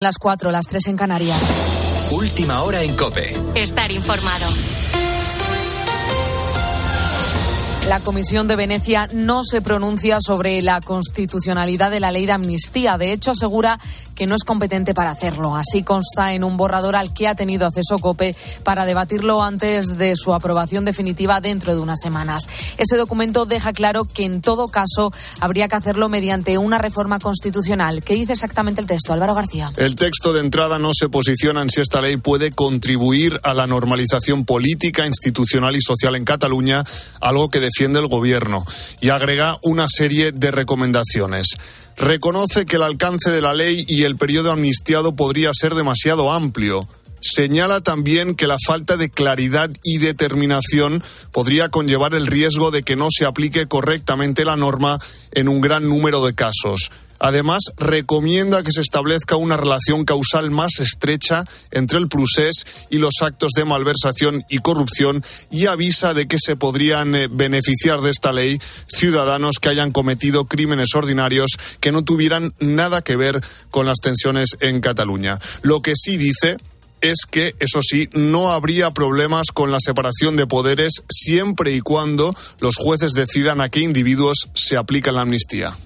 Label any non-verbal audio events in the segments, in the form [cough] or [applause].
Las cuatro, las tres en Canarias. Última hora en Cope. Estar informado. La Comisión de Venecia no se pronuncia sobre la constitucionalidad de la ley de amnistía. De hecho, asegura que no es competente para hacerlo. Así consta en un borrador al que ha tenido acceso COPE para debatirlo antes de su aprobación definitiva dentro de unas semanas. Ese documento deja claro que en todo caso habría que hacerlo mediante una reforma constitucional. ¿Qué dice exactamente el texto, Álvaro García? El texto de entrada no se posiciona en si esta ley puede contribuir a la normalización política, institucional y social en Cataluña, algo que defiende el Gobierno, y agrega una serie de recomendaciones. Reconoce que el alcance de la ley y el periodo amnistiado podría ser demasiado amplio. Señala también que la falta de claridad y determinación podría conllevar el riesgo de que no se aplique correctamente la norma en un gran número de casos. Además, recomienda que se establezca una relación causal más estrecha entre el procés y los actos de malversación y corrupción y avisa de que se podrían eh, beneficiar de esta ley ciudadanos que hayan cometido crímenes ordinarios que no tuvieran nada que ver con las tensiones en Cataluña. Lo que sí dice es que, eso sí, no habría problemas con la separación de poderes siempre y cuando los jueces decidan a qué individuos se aplica la amnistía.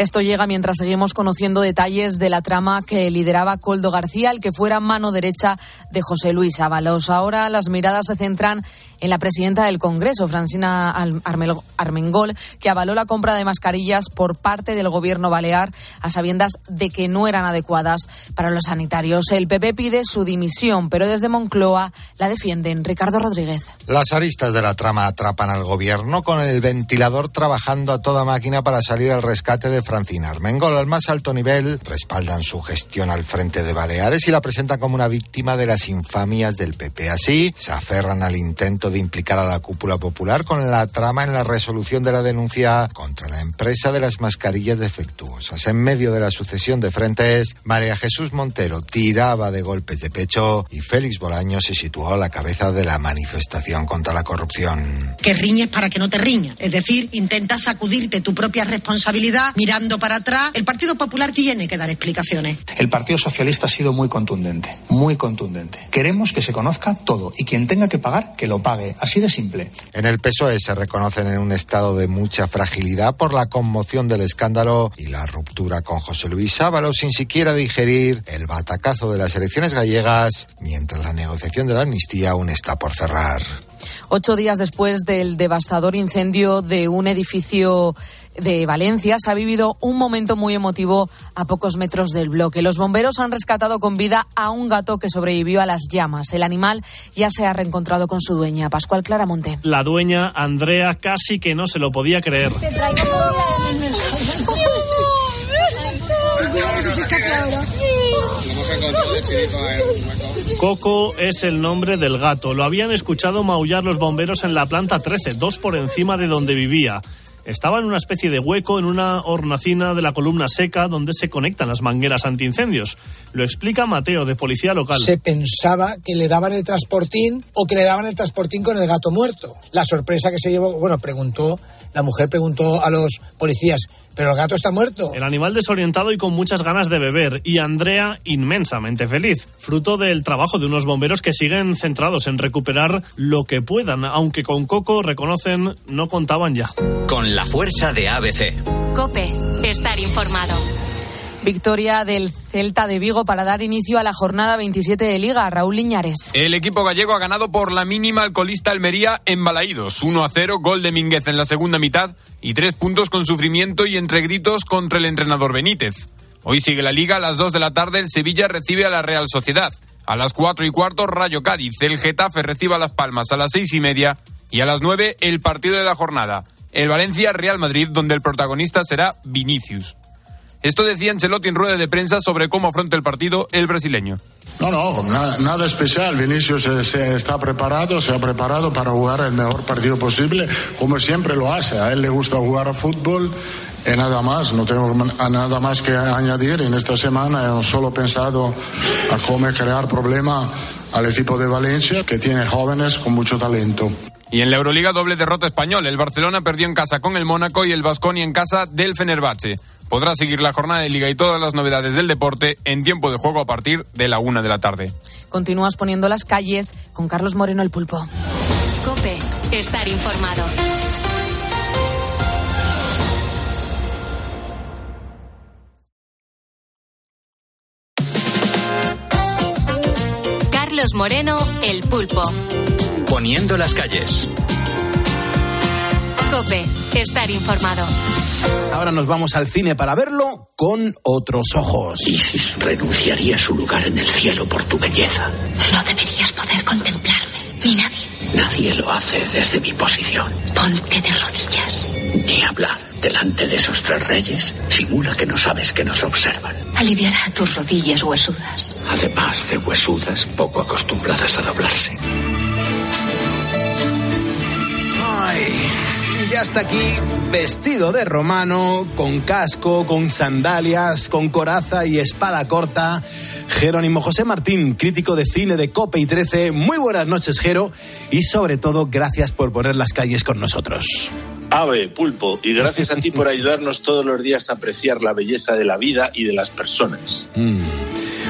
Esto llega mientras seguimos conociendo detalles de la trama que lideraba Coldo García, el que fuera mano derecha de José Luis Ábalos. Ahora las miradas se centran en la presidenta del Congreso, Francina Armengol, que avaló la compra de mascarillas por parte del gobierno balear a sabiendas de que no eran adecuadas para los sanitarios. El PP pide su dimisión, pero desde Moncloa la defienden. Ricardo Rodríguez. Las aristas de la trama atrapan al gobierno con el ventilador trabajando a toda máquina para salir al rescate de Francina Armengol al más alto nivel, respaldan su gestión al frente de Baleares y la presentan como una víctima de las infamias del PP. Así, se aferran al intento de implicar a la cúpula popular con la trama en la resolución de la denuncia contra la empresa de las mascarillas defectuosas. En medio de la sucesión de frentes, María Jesús Montero tiraba de golpes de pecho y Félix Bolaño se situó a la cabeza de la manifestación contra la corrupción. Que riñes para que no te riñas. Es decir, intentas sacudirte tu propia responsabilidad mirando para atrás, el Partido Popular tiene que dar explicaciones. El Partido Socialista ha sido muy contundente, muy contundente. Queremos que se conozca todo y quien tenga que pagar, que lo pague. Así de simple. En el PSOE se reconocen en un estado de mucha fragilidad por la conmoción del escándalo y la ruptura con José Luis Ábalos sin siquiera digerir el batacazo de las elecciones gallegas, mientras la negociación de la amnistía aún está por cerrar. Ocho días después del devastador incendio de un edificio de Valencia se ha vivido un momento muy emotivo a pocos metros del bloque. Los bomberos han rescatado con vida a un gato que sobrevivió a las llamas. El animal ya se ha reencontrado con su dueña, Pascual Claramonte. La dueña, Andrea, casi que no se lo podía creer. Coco es el nombre del gato. Lo habían escuchado maullar los bomberos en la planta 13, dos por encima de donde vivía. Estaba en una especie de hueco en una hornacina de la columna seca donde se conectan las mangueras antiincendios. Lo explica Mateo, de Policía Local. Se pensaba que le daban el transportín o que le daban el transportín con el gato muerto. La sorpresa que se llevó, bueno, preguntó, la mujer preguntó a los policías, pero el gato está muerto. El animal desorientado y con muchas ganas de beber. Y Andrea inmensamente feliz. Fruto del trabajo de unos bomberos que siguen centrados en recuperar lo que puedan, aunque con Coco, reconocen, no contaban ya. Con la fuerza de ABC. Cope, estar informado. Victoria del Celta de Vigo para dar inicio a la jornada 27 de Liga. Raúl Liñares. El equipo gallego ha ganado por la mínima al colista Almería en Balaídos. 1 a 0, gol de Mínguez en la segunda mitad y tres puntos con sufrimiento y entre gritos contra el entrenador Benítez. Hoy sigue la Liga. A las 2 de la tarde el Sevilla recibe a la Real Sociedad. A las 4 y cuarto Rayo Cádiz. El Getafe recibe a Las Palmas a las 6 y media. Y a las 9 el partido de la jornada. El Valencia Real Madrid donde el protagonista será Vinicius. Esto decía Ancelotti en rueda de prensa sobre cómo afronta el partido el brasileño. No, no, nada, nada especial. Vinicius se, se, está preparado, se ha preparado para jugar el mejor partido posible, como siempre lo hace. A él le gusta jugar a fútbol y nada más. No tengo nada más que añadir. En esta semana hemos solo pensado a cómo crear problema al equipo de Valencia, que tiene jóvenes con mucho talento. Y en la Euroliga doble derrota español. El Barcelona perdió en casa con el Mónaco y el Vasconi en casa del Fenerbahce. Podrá seguir la jornada de liga y todas las novedades del deporte en tiempo de juego a partir de la una de la tarde. Continúas poniendo las calles con Carlos Moreno el pulpo. Cope, estar informado. Carlos Moreno, el pulpo. Poniendo las calles. Cope, estar informado. Ahora nos vamos al cine para verlo con otros ojos. Isis renunciaría a su lugar en el cielo por tu belleza. No deberías poder contemplarme, ni nadie. Nadie lo hace desde mi posición. Ponte de rodillas. Ni hablar delante de esos tres reyes. Simula que no sabes que nos observan. Aliviará tus rodillas huesudas. Además de huesudas, poco acostumbradas a doblarse. Ya está aquí, vestido de romano, con casco, con sandalias, con coraza y espada corta. Jerónimo José Martín, crítico de cine de Cope y 13. Muy buenas noches, Jero, y sobre todo, gracias por poner las calles con nosotros. Ave, pulpo, y gracias a ti por ayudarnos todos los días a apreciar la belleza de la vida y de las personas. Mm,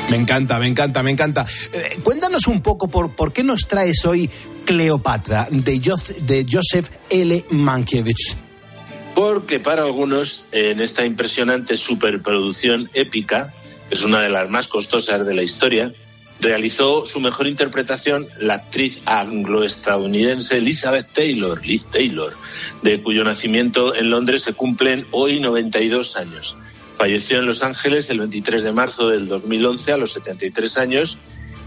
me encanta, me encanta, me encanta. Eh, cuéntanos un poco por, por qué nos traes hoy Cleopatra de, Jo- de Joseph L. Mankiewicz. Porque para algunos, en esta impresionante superproducción épica, que es una de las más costosas de la historia, realizó su mejor interpretación la actriz anglo-estadounidense Elizabeth Taylor, Liz Taylor, de cuyo nacimiento en Londres se cumplen hoy 92 años. Falleció en Los Ángeles el 23 de marzo del 2011 a los 73 años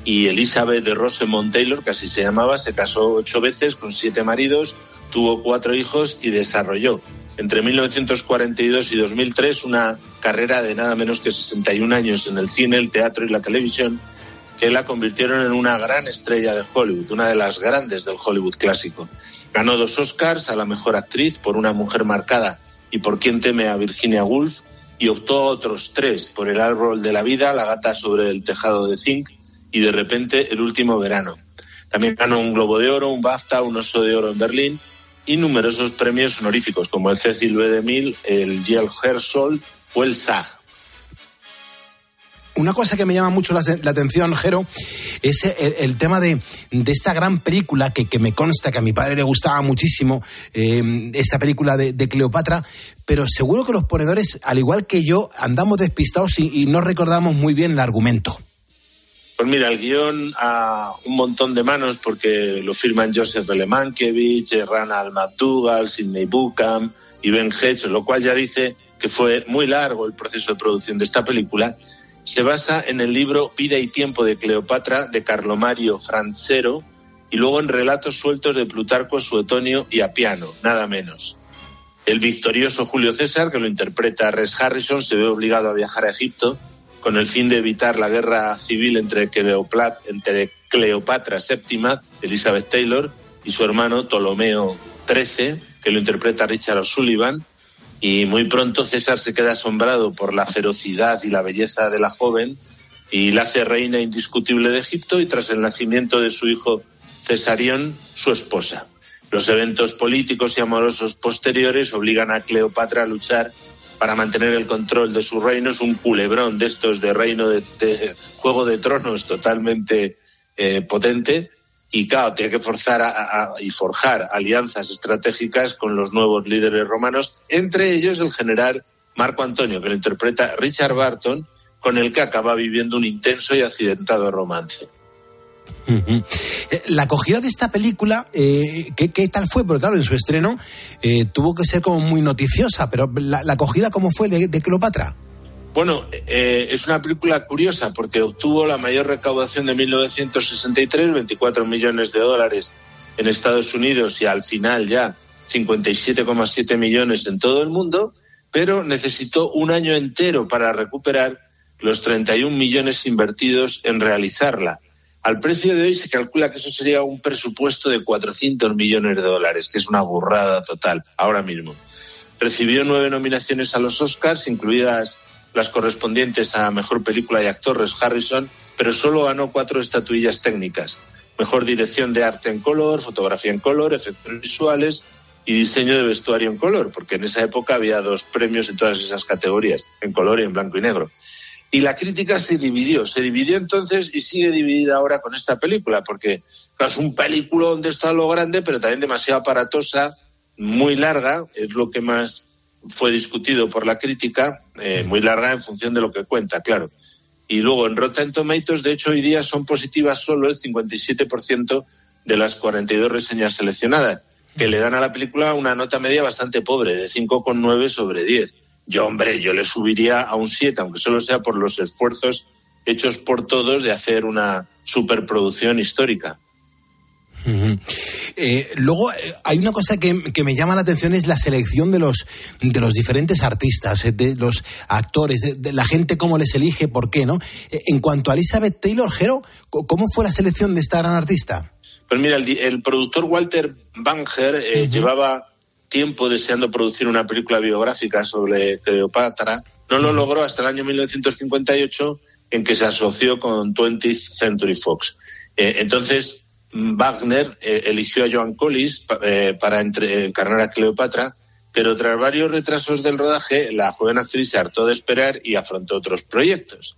y Elizabeth de Rosemont Taylor, que así se llamaba, se casó ocho veces con siete maridos, tuvo cuatro hijos y desarrolló entre 1942 y 2003 una carrera de nada menos que 61 años en el cine, el teatro y la televisión que la convirtieron en una gran estrella de Hollywood, una de las grandes del Hollywood clásico. Ganó dos Oscars a la mejor actriz por Una mujer marcada y por Quien teme a Virginia Woolf y optó otros tres por El árbol de la vida, La gata sobre el tejado de zinc y de repente El último verano. También ganó un Globo de Oro, un BAFTA, un Oso de Oro en Berlín y numerosos premios honoríficos como el Cecil B. DeMille, el Yale Hersol o el SAG. Una cosa que me llama mucho la, atención, Jero, es el, tema de, de, esta gran película que, que, me consta que a mi padre le gustaba muchísimo, eh, esta película de, Cleopatra, pero seguro que los ponedores, al igual que yo, andamos despistados y no recordamos muy bien el argumento. Pues mira, el guion a un montón de manos porque lo firman Joseph L. Mankiewicz, Ronald McDougall, Sidney Buckham y Ben Hedges, lo cual ya dice que fue muy largo el proceso de producción de esta película. Se basa en el libro Vida y Tiempo de Cleopatra de Carlo Mario Francero y luego en relatos sueltos de Plutarco, Suetonio y Apiano, nada menos. El victorioso Julio César, que lo interpreta Res Harrison, se ve obligado a viajar a Egipto con el fin de evitar la guerra civil entre, Cleopatra, VII, Elizabeth Taylor, y su hermano Ptolomeo XIII, que lo interpreta Richard O'Sullivan. Y muy pronto César se queda asombrado por la ferocidad y la belleza de la joven y la hace reina indiscutible de Egipto y tras el nacimiento de su hijo Cesarión, su esposa. Los eventos políticos y amorosos posteriores obligan a Cleopatra a luchar para mantener el control de su reino. Es un culebrón de estos de reino de, Juego de Tronos totalmente eh, potente. Y claro, tiene que forzar a, y forjar alianzas estratégicas con los nuevos líderes romanos, entre ellos el general Marco Antonio, que lo interpreta Richard Barton, con el que acaba viviendo un intenso y accidentado romance. -huh. La acogida de esta película, eh, ¿qué, ¿qué, tal fue? Porque claro, en su estreno eh, tuvo que ser como muy noticiosa, pero la, la acogida, ¿cómo fue de, de Cleopatra? Bueno, eh, es una película curiosa porque obtuvo la mayor recaudación de 1963, 24 millones de dólares en Estados Unidos y al final ya 57,7 millones en todo el mundo, pero necesitó un año entero para recuperar los 31 millones invertidos en realizarla. Al precio de hoy se calcula que eso sería un presupuesto de 400 millones de dólares, que es una burrada total ahora mismo. Recibió nueve nominaciones a los Oscars, incluidas las correspondientes a Mejor Película y Actores Harrison, pero solo ganó cuatro estatuillas técnicas. Mejor dirección de arte en color, fotografía en color, efectos visuales, y diseño de vestuario en color, porque en esa época había dos premios en todas esas categorías, en color y en blanco y negro. Y la crítica se dividió, se dividió entonces y sigue dividida ahora con esta película, porque es un película donde está lo grande, pero también demasiado aparatosa, muy larga, es lo que más fue discutido por la crítica, eh, muy larga en función de lo que cuenta, claro. Y luego en Rotten Tomatoes, de hecho, hoy día son positivas solo el 57% de las 42 reseñas seleccionadas, que le dan a la película una nota media bastante pobre, de 5,9 sobre 10. Yo, hombre, yo le subiría a un 7, aunque solo sea por los esfuerzos hechos por todos de hacer una superproducción histórica. Eh, luego eh, hay una cosa que, me llama la atención es la selección de los de los diferentes artistas, eh, de los actores, de, la gente cómo les elige, por qué, ¿no? en cuanto a Elizabeth Taylor, ¿cómo fue la selección de esta gran artista? Pues mira, el, productor Walter Banger llevaba tiempo deseando producir una película biográfica sobre Cleopatra. No lo logró hasta el año 1958 en que se asoció con 20th Century Fox. entonces, Wagner eh, eligió a Joan Collis eh, para encarnar a Cleopatra, pero tras varios retrasos del rodaje, la joven actriz se hartó de esperar y afrontó otros proyectos.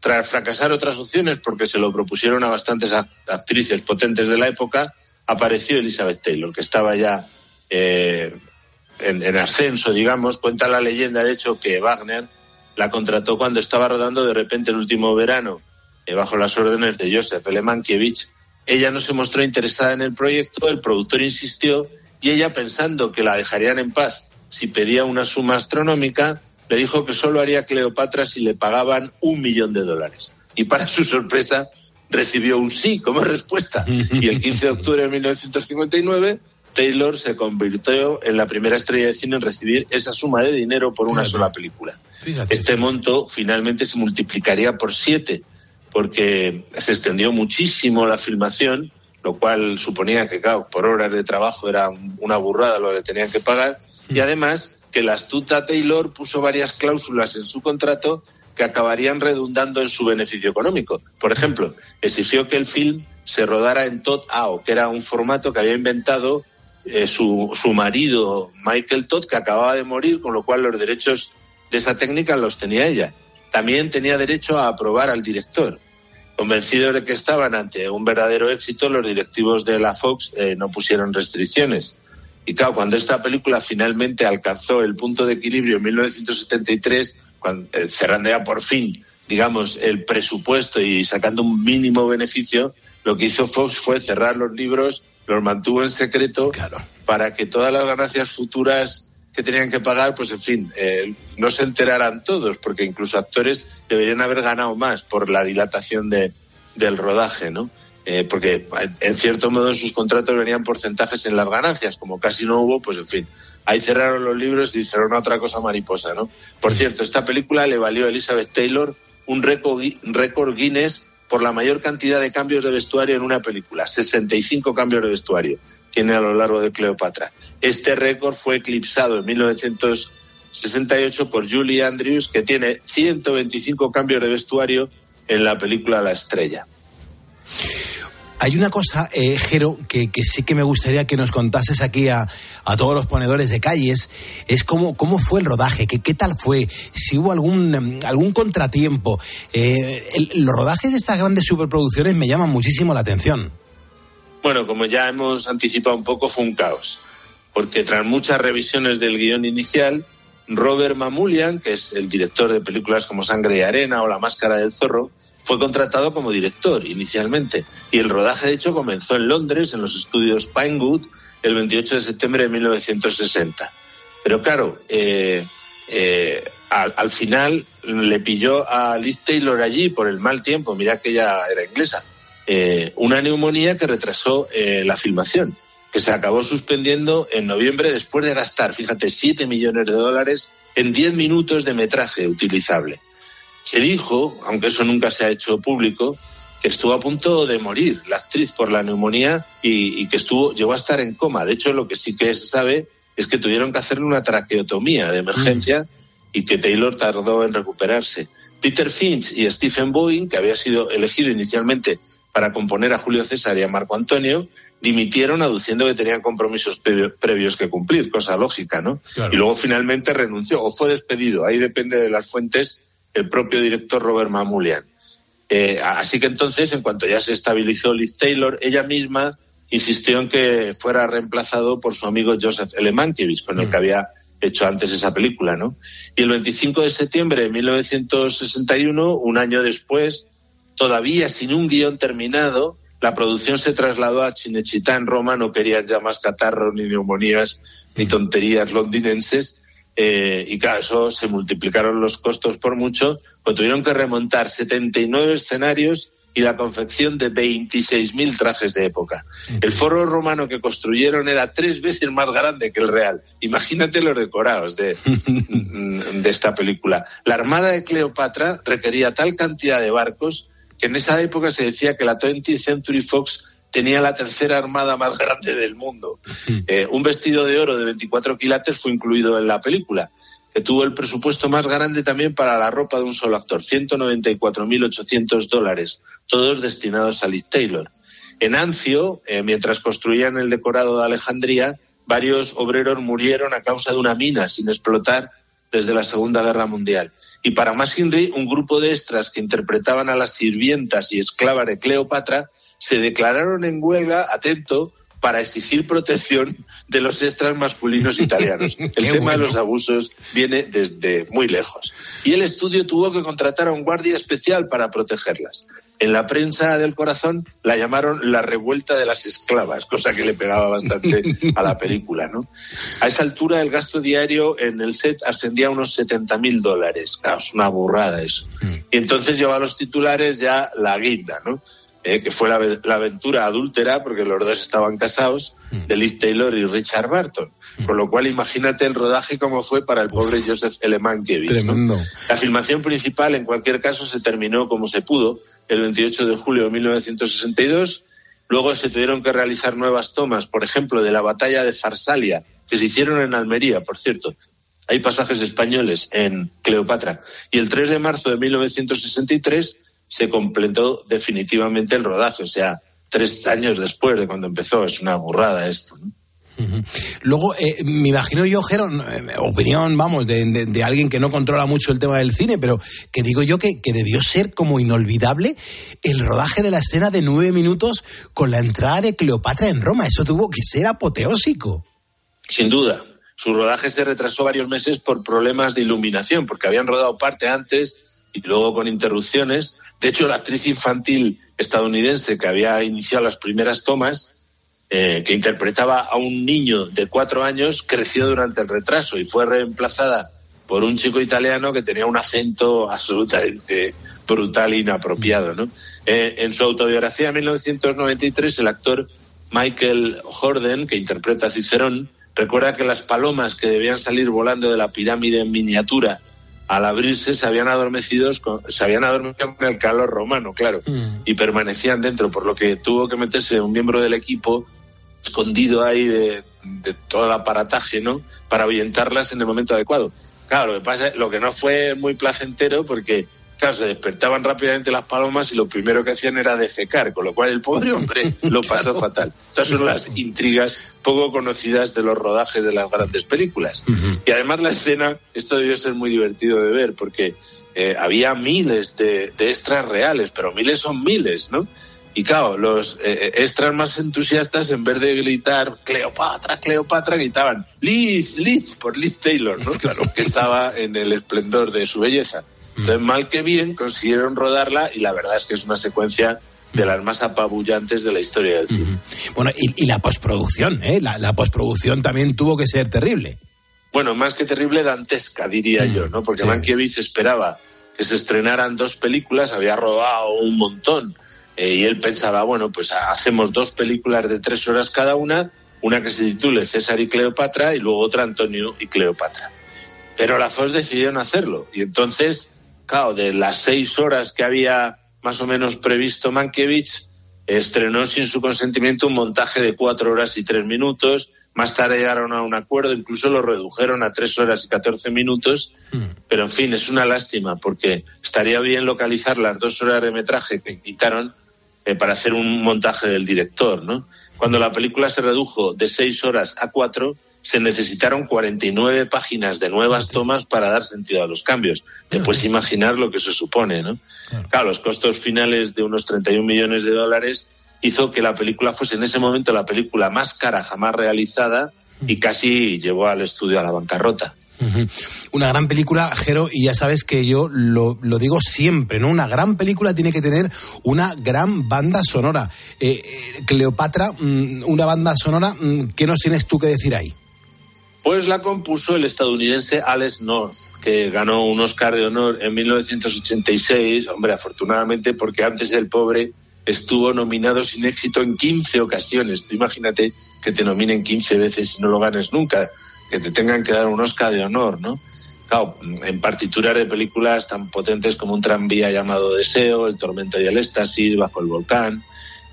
Tras fracasar otras opciones, porque se lo propusieron a bastantes actrices potentes de la época, apareció Elizabeth Taylor, que estaba ya eh, en, ascenso, digamos. Cuenta la leyenda, de hecho, que Wagner la contrató cuando estaba rodando de repente el último verano, bajo las órdenes de Joseph Lemankiewicz, ella no se mostró interesada en el proyecto, el productor insistió y ella, pensando que la dejarían en paz si pedía una suma astronómica, le dijo que solo haría Cleopatra si le pagaban un millón de dólares. Y para su sorpresa, recibió un sí como respuesta. Y el 15 de octubre de 1959, Taylor se convirtió en la primera estrella de cine en recibir esa suma de dinero por una sola película. Este monto finalmente se multiplicaría por siete porque se extendió muchísimo la filmación, lo cual suponía que, claro, por horas de trabajo era una burrada lo que tenían que pagar, y mm. además que la astuta Taylor puso varias cláusulas en su contrato que acabarían redundando en su beneficio económico. Por ejemplo, exigió que el film se rodara en Todd AO, que era un formato que había inventado eh, su, su marido Michael Todd, que acababa de morir, con lo cual los derechos de esa técnica los tenía ella también tenía derecho a aprobar al director. Convencidos de que estaban ante un verdadero éxito, los directivos de la Fox eh, no pusieron restricciones. Y claro, cuando esta película finalmente alcanzó el punto de equilibrio en 1973, cuando, eh, cerrando ya por fin, digamos, el presupuesto y sacando un mínimo beneficio, lo que hizo Fox fue cerrar los libros, los mantuvo en secreto para que todas las ganancias futuras que tenían que pagar, pues en fin, eh, no se enterarán todos, porque incluso actores deberían haber ganado más por la dilatación de, del rodaje, ¿no? Eh, porque en cierto modo sus contratos venían porcentajes en las ganancias, como casi no hubo, pues en fin, ahí cerraron los libros y hicieron otra cosa mariposa, ¿no? Por cierto, esta película le valió a Elizabeth Taylor un récord Guinness por la mayor cantidad de cambios de vestuario en una película, 65 cambios de vestuario tiene a lo largo de Cleopatra. Este récord fue eclipsado en 1968 por Julie Andrews, que tiene 125 cambios de vestuario en la película La Estrella. Hay una cosa, eh, Jero, que, sí que me gustaría que nos contases aquí a, todos los ponedores de calles, es cómo, cómo fue el rodaje, qué tal fue, si hubo algún, algún contratiempo. Eh, los rodajes de estas grandes superproducciones me llaman muchísimo la atención. Bueno, como ya hemos anticipado un poco, fue un caos, porque tras muchas revisiones del guion inicial, Robert Mamulian, que es el director de películas como Sangre y Arena o La Máscara del Zorro, fue contratado como director inicialmente y el rodaje de hecho comenzó en Londres, en los estudios Pinewood, el 28 de septiembre de 1960. Pero claro, eh, eh, al, final le pilló a Liz Taylor allí por el mal tiempo, mira que ella era inglesa, eh, una neumonía que retrasó la filmación, que se acabó suspendiendo en noviembre después de gastar, fíjate, 7 millones de dólares en 10 minutos de metraje utilizable. Se dijo, aunque eso nunca se ha hecho público, que estuvo a punto de morir la actriz por la neumonía y, que estuvo llegó a estar en coma. De hecho, lo que sí que se sabe es que tuvieron que hacerle una traqueotomía de emergencia y que Taylor tardó en recuperarse. Peter Finch y Stephen Boeing, que había sido elegido inicialmente para componer a Julio César y a Marco Antonio, dimitieron aduciendo que tenían compromisos pre- previos que cumplir, cosa lógica, ¿no? Claro. Y luego finalmente renunció o fue despedido. Ahí depende de las fuentes el propio director Robert Mamulian. Eh, así que entonces, en cuanto ya se estabilizó Liz Taylor, ella misma insistió en que fuera reemplazado por su amigo Joseph L. Mankiewicz, con el que había hecho antes esa película, ¿no? Y el 25 de septiembre de 1961, un año después, todavía sin un guion terminado, la producción se trasladó a Cinecittà en Roma, no querían ya más catarros, ni neumonías, ni tonterías londinenses, eh, y claro, eso se multiplicaron los costos por mucho, pues tuvieron que remontar 79 escenarios y la confección de 26.000 trajes de época. El foro romano que construyeron era tres veces más grande que el real. Imagínate los decorados de, [laughs] de esta película. La armada de Cleopatra requería tal cantidad de barcos que en esa época se decía que la 20th Century Fox tenía la tercera armada más grande del mundo. Eh, un vestido de oro de 24 quilates fue incluido en la película, que tuvo el presupuesto más grande también para la ropa de un solo actor, 194.800 dólares, todos destinados a Liz Taylor. En Ancio, eh, mientras construían el decorado de Alejandría, varios obreros murieron a causa de una mina sin explotar desde la Segunda Guerra Mundial. Y para más un grupo de extras que interpretaban a las sirvientas y esclavas de Cleopatra se declararon en huelga, atento, para exigir protección de los extras masculinos italianos. [laughs] El tema de los abusos viene desde muy lejos. Y el estudio tuvo que contratar a un guardia especial para protegerlas. En la prensa del corazón la llamaron la revuelta de las esclavas, cosa que le pegaba bastante [laughs] a la película, ¿no? A esa altura el gasto diario en el set ascendía a unos 70 mil dólares. Claro, es una burrada eso. Y entonces lleva a los titulares ya la guinda, ¿no? Eh, que fue la, ave- la aventura adúltera, porque los dos estaban casados, de Liz Taylor y Richard Barton. Con lo cual, imagínate el rodaje como fue para el pobre Joseph L. Mankiewicz. ¿no? Tremendo. La filmación principal, en cualquier caso, se terminó como se pudo el 28 de julio de 1962. Luego se tuvieron que realizar nuevas tomas, por ejemplo, de la batalla de Farsalia, que se hicieron en Almería, por cierto. Hay pasajes españoles en Cleopatra. Y el 3 de marzo de 1963 se completó definitivamente el rodaje, o sea, tres años después de cuando empezó. Es una burrada esto. ¿no? Luego, eh, me imagino yo, Geron, eh, opinión, vamos, de, de- de alguien que no controla mucho el tema del cine, pero que digo yo que, que debió ser como inolvidable el rodaje de la escena de nueve minutos con la entrada de Cleopatra en Roma. Eso tuvo que ser apoteósico. Sin duda. Su rodaje se retrasó varios meses por problemas de iluminación, porque habían rodado parte antes y luego con interrupciones. De hecho, la actriz infantil estadounidense que había iniciado las primeras tomas, eh, que interpretaba a un niño de cuatro años, creció durante el retraso y fue reemplazada por un chico italiano que tenía un acento absolutamente brutal e inapropiado. ¿no? Eh, en su autobiografía de 1993, el actor Michael Jordan, que interpreta a Cicerón, recuerda que las palomas que debían salir volando de la pirámide en miniatura al abrirse se habían adormecido con, se habían adormecido con el calor romano, claro, y permanecían dentro, por lo que tuvo que meterse un miembro del equipo escondido ahí de, de todo el aparataje, ¿no? Para ahuyentarlas en el momento adecuado. Claro, lo que pasa, lo que no fue muy placentero porque claro, se despertaban rápidamente las palomas y lo primero que hacían era defecar, con lo cual el pobre hombre [laughs] lo pasó fatal. Estas son las intrigas poco conocidas de los rodajes de las grandes películas. Y además la escena, esto debió ser muy divertido de ver, porque eh, había miles de, de extras reales, pero miles son miles, ¿no? Y claro, los eh, extras más entusiastas, en vez de gritar Cleopatra, Cleopatra, gritaban Liz, Liz, por Liz Taylor, ¿no? [laughs] Claro. Que estaba en el esplendor de su belleza. Entonces, mal que bien, consiguieron rodarla y la verdad es que es una secuencia de las más apabullantes de la historia del cine. Bueno, y, y la postproducción, ¿eh? La, la postproducción también tuvo que ser terrible. Bueno, más que terrible, dantesca, diría yo, ¿no? Porque Mankiewicz esperaba que se estrenaran dos películas, había rodado un montón, eh, y él pensaba, bueno, pues ha- hacemos dos películas de tres horas cada una, una que se titule César y Cleopatra y luego otra Antonio y Cleopatra. Pero la Fox decidieron hacerlo, y entonces, claro, de las seis horas que había más o menos previsto Mankiewicz, estrenó sin su consentimiento un montaje de cuatro horas y tres minutos. Más tarde llegaron a un acuerdo, incluso lo redujeron a tres horas y catorce minutos. Pero en fin, es una lástima porque estaría bien localizar las dos horas de metraje que quitaron eh, para hacer un montaje del director, ¿no? Cuando la película se redujo de seis horas a cuatro, se necesitaron 49 páginas de nuevas tomas para dar sentido a los cambios. Te puedes imaginar lo que eso supone, ¿no? Claro, los costos finales de unos 31 millones de dólares hizo que la película fuese en ese momento la película más cara jamás realizada y casi llevó al estudio a la bancarrota. Una gran película, Jero, y ya sabes que yo lo, lo digo siempre, ¿no? Una gran película tiene que tener una gran banda sonora. Eh, eh, Cleopatra, mm, una banda sonora, mm, ¿qué nos tienes tú que decir ahí? Pues la compuso el estadounidense Alex North, que ganó un Oscar de honor en 1986, hombre, afortunadamente, porque antes el pobre estuvo nominado sin éxito en 15 ocasiones. Tú imagínate que te nominen 15 veces y no lo ganes nunca, que te tengan que dar un Oscar de honor, ¿no? Claro, en partituras de películas tan potentes como un tranvía llamado Deseo, El tormento y el éxtasis, Bajo el volcán.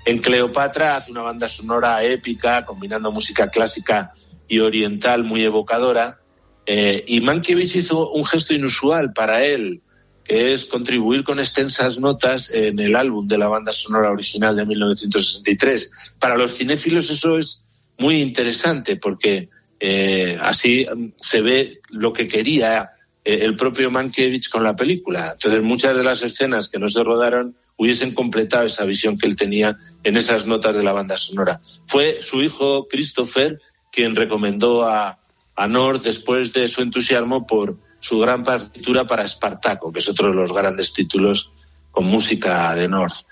En Cleopatra hace una banda sonora épica, combinando música clásica y oriental muy evocadora. Eh, y Mankiewicz hizo un gesto inusual para él, que es contribuir con extensas notas en el álbum de la banda sonora original de 1963. Para los cinéfilos eso es muy interesante porque eh, así mm, se ve lo que quería eh, el propio Mankiewicz con la película. Entonces muchas de las escenas que no se rodaron hubiesen completado esa visión que él tenía en esas notas de la banda sonora. Fue su hijo Christopher quien recomendó a, a North después de su entusiasmo por su gran partitura para Espartaco, que es otro de los grandes títulos con música de North.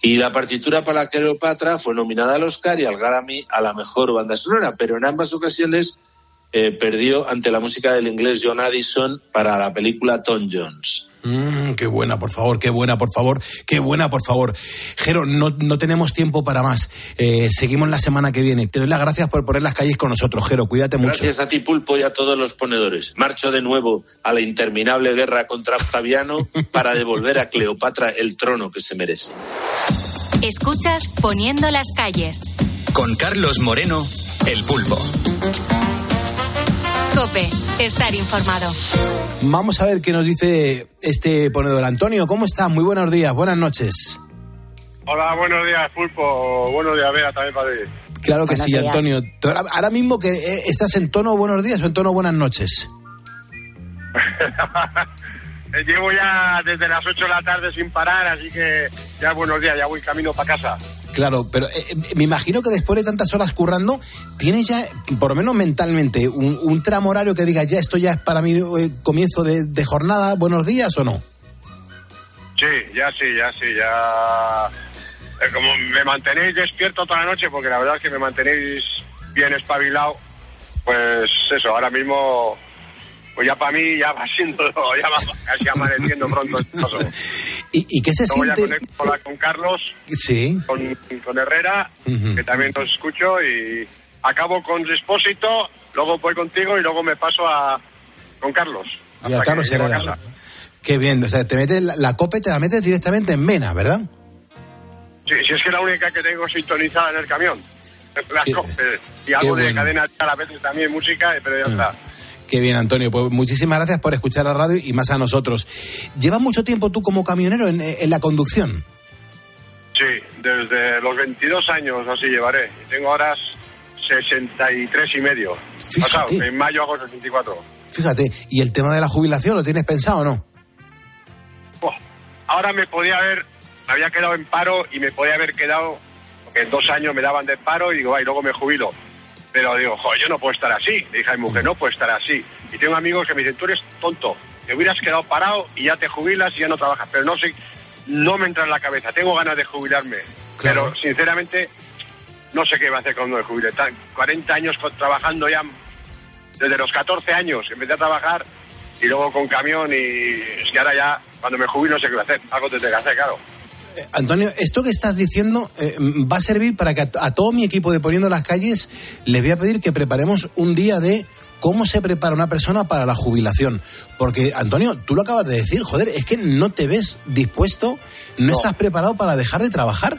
Y la partitura para Cleopatra fue nominada al Oscar y al Grammy a la mejor banda sonora, pero en ambas ocasiones eh, perdió ante la música del inglés John Addison para la película Tom Jones. Mm, qué buena, por favor, qué buena, por favor, qué buena, por favor. Jero, no, no tenemos tiempo para más. Eh, seguimos la semana que viene. Te doy las gracias por poner las calles con nosotros, Jero. Cuídate mucho. Gracias a ti, Pulpo, y a todos los ponedores. Marcho de nuevo a la interminable guerra contra Octaviano para devolver a Cleopatra el trono que se merece. Escuchas Poniendo las calles. Con Carlos Moreno, el pulpo. Cope, estar informado. Vamos a ver qué nos dice este ponedor. Antonio, ¿cómo estás? Muy buenos días, buenas noches. Hola, buenos días, Pulpo. Buenos días, Bea, también para ti. Claro que Buenos sí, días. Antonio. Ahora mismo que eh, estás en tono buenos días o en tono buenas noches. [laughs] Eh, Llevo ya desde las 8 de la tarde sin parar, así que ya buenos días, ya voy camino para casa. Claro, pero eh, eh, me imagino que después de tantas horas currando, tienes ya, por lo menos mentalmente, un, tramo horario que diga, ya esto ya es para mi eh, comienzo de, de jornada, buenos días o no. Sí, ya sí, ya sí, ya... eh, Como me mantenéis despierto toda la noche, porque la verdad es que me mantenéis bien espabilado, pues eso, ahora mismo, pues ya para mí ya va siendo, [laughs] ya va casi amaneciendo pronto. [laughs] ¿Y, y qué se Luego ya siente? conecto con, con Carlos, Sí. con, con Herrera, que también los escucho, y acabo con Expósito, luego voy contigo y luego me paso a con Carlos. Y a Carlos Herrera. casa. Qué bien, o sea, te metes la, la copa y te la metes directamente en vena, ¿verdad? Sí, si es que la única que tengo sintonizada en el camión. La Qué-. Y algo de bueno. cadena a la vez también música, pero ya está. Qué bien, Antonio. Pues muchísimas gracias por escuchar la radio y más a nosotros. ¿Llevas mucho tiempo tú como camionero en, en la conducción? Sí, desde los 22 años así llevaré. Tengo horas 63 y medio. Pasado, en mayo hago 64. Fíjate, ¿y el tema de la jubilación lo tienes pensado o no? Buah, Ahora me podía haber, me había quedado en paro y me podía haber quedado, porque en dos años me daban de paro y digo, ay, luego me jubilo. Pero digo, joder, yo no puedo estar así. Le dije a mi mujer, no puedo estar así. Y tengo amigos que me dicen, tú eres tonto, te hubieras quedado parado y ya te jubilas y ya no trabajas. Pero no sé, no me entra en la cabeza, tengo ganas de jubilarme. Pero sinceramente, no sé qué va a hacer cuando me jubile. Tan- 40 años trabajando ya, desde los 14 años empecé a trabajar y luego con camión y es que ahora ya, cuando me jubilo no sé qué voy a hacer. Algo tendré que hacer, claro. Antonio, esto que estás diciendo eh, va a servir para que a, a todo mi equipo de Poniendo las Calles les voy a pedir que preparemos un día de cómo se prepara una persona para la jubilación. Porque, Antonio, tú lo acabas de decir, joder, es que no te ves dispuesto, no, estás preparado para dejar de trabajar.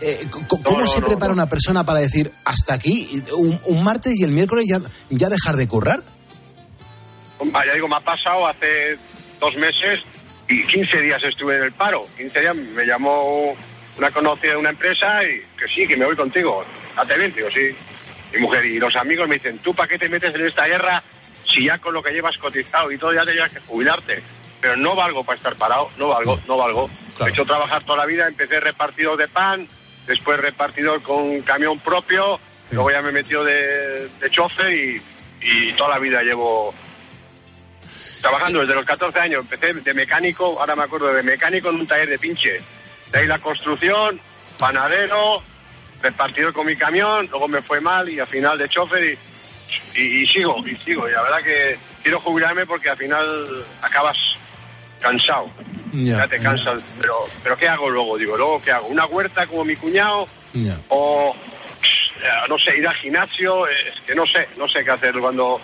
Eh, ¿Cómo no, se prepara una persona para decir hasta aquí, un, un martes y el miércoles ya, ya dejar de currar? Ah, ya digo, me ha pasado hace dos meses y 15 días estuve en el paro. 15 días me llamó una conocida de una empresa y que sí, que me voy contigo. ¿Hace bien? Digo, sí. Mi mujer y los amigos me dicen, ¿tú para qué te metes en esta guerra si ya con lo que llevas cotizado y todo ya tenías que jubilarte? Pero no valgo para estar parado, no valgo, no valgo. He hecho trabajar toda la vida, empecé repartidor de pan, después repartidor con camión propio, luego ya me metió de, de chofer y, y toda la vida llevo trabajando desde los 14 años. Empecé de mecánico, ahora me acuerdo de mecánico en un taller de pinche. De ahí la construcción, panadero, repartidor con mi camión, luego me fue mal y al final de chofer y, y- y sigo, y sigo. Y la verdad que quiero jubilarme porque al final acabas cansado. Ya, te cansas. Pero, pero ¿qué hago luego? Digo, ¿luego qué hago? ¿Una huerta como mi cuñado? O, no sé, ir al gimnasio? Es que no sé, no sé qué hacer cuando...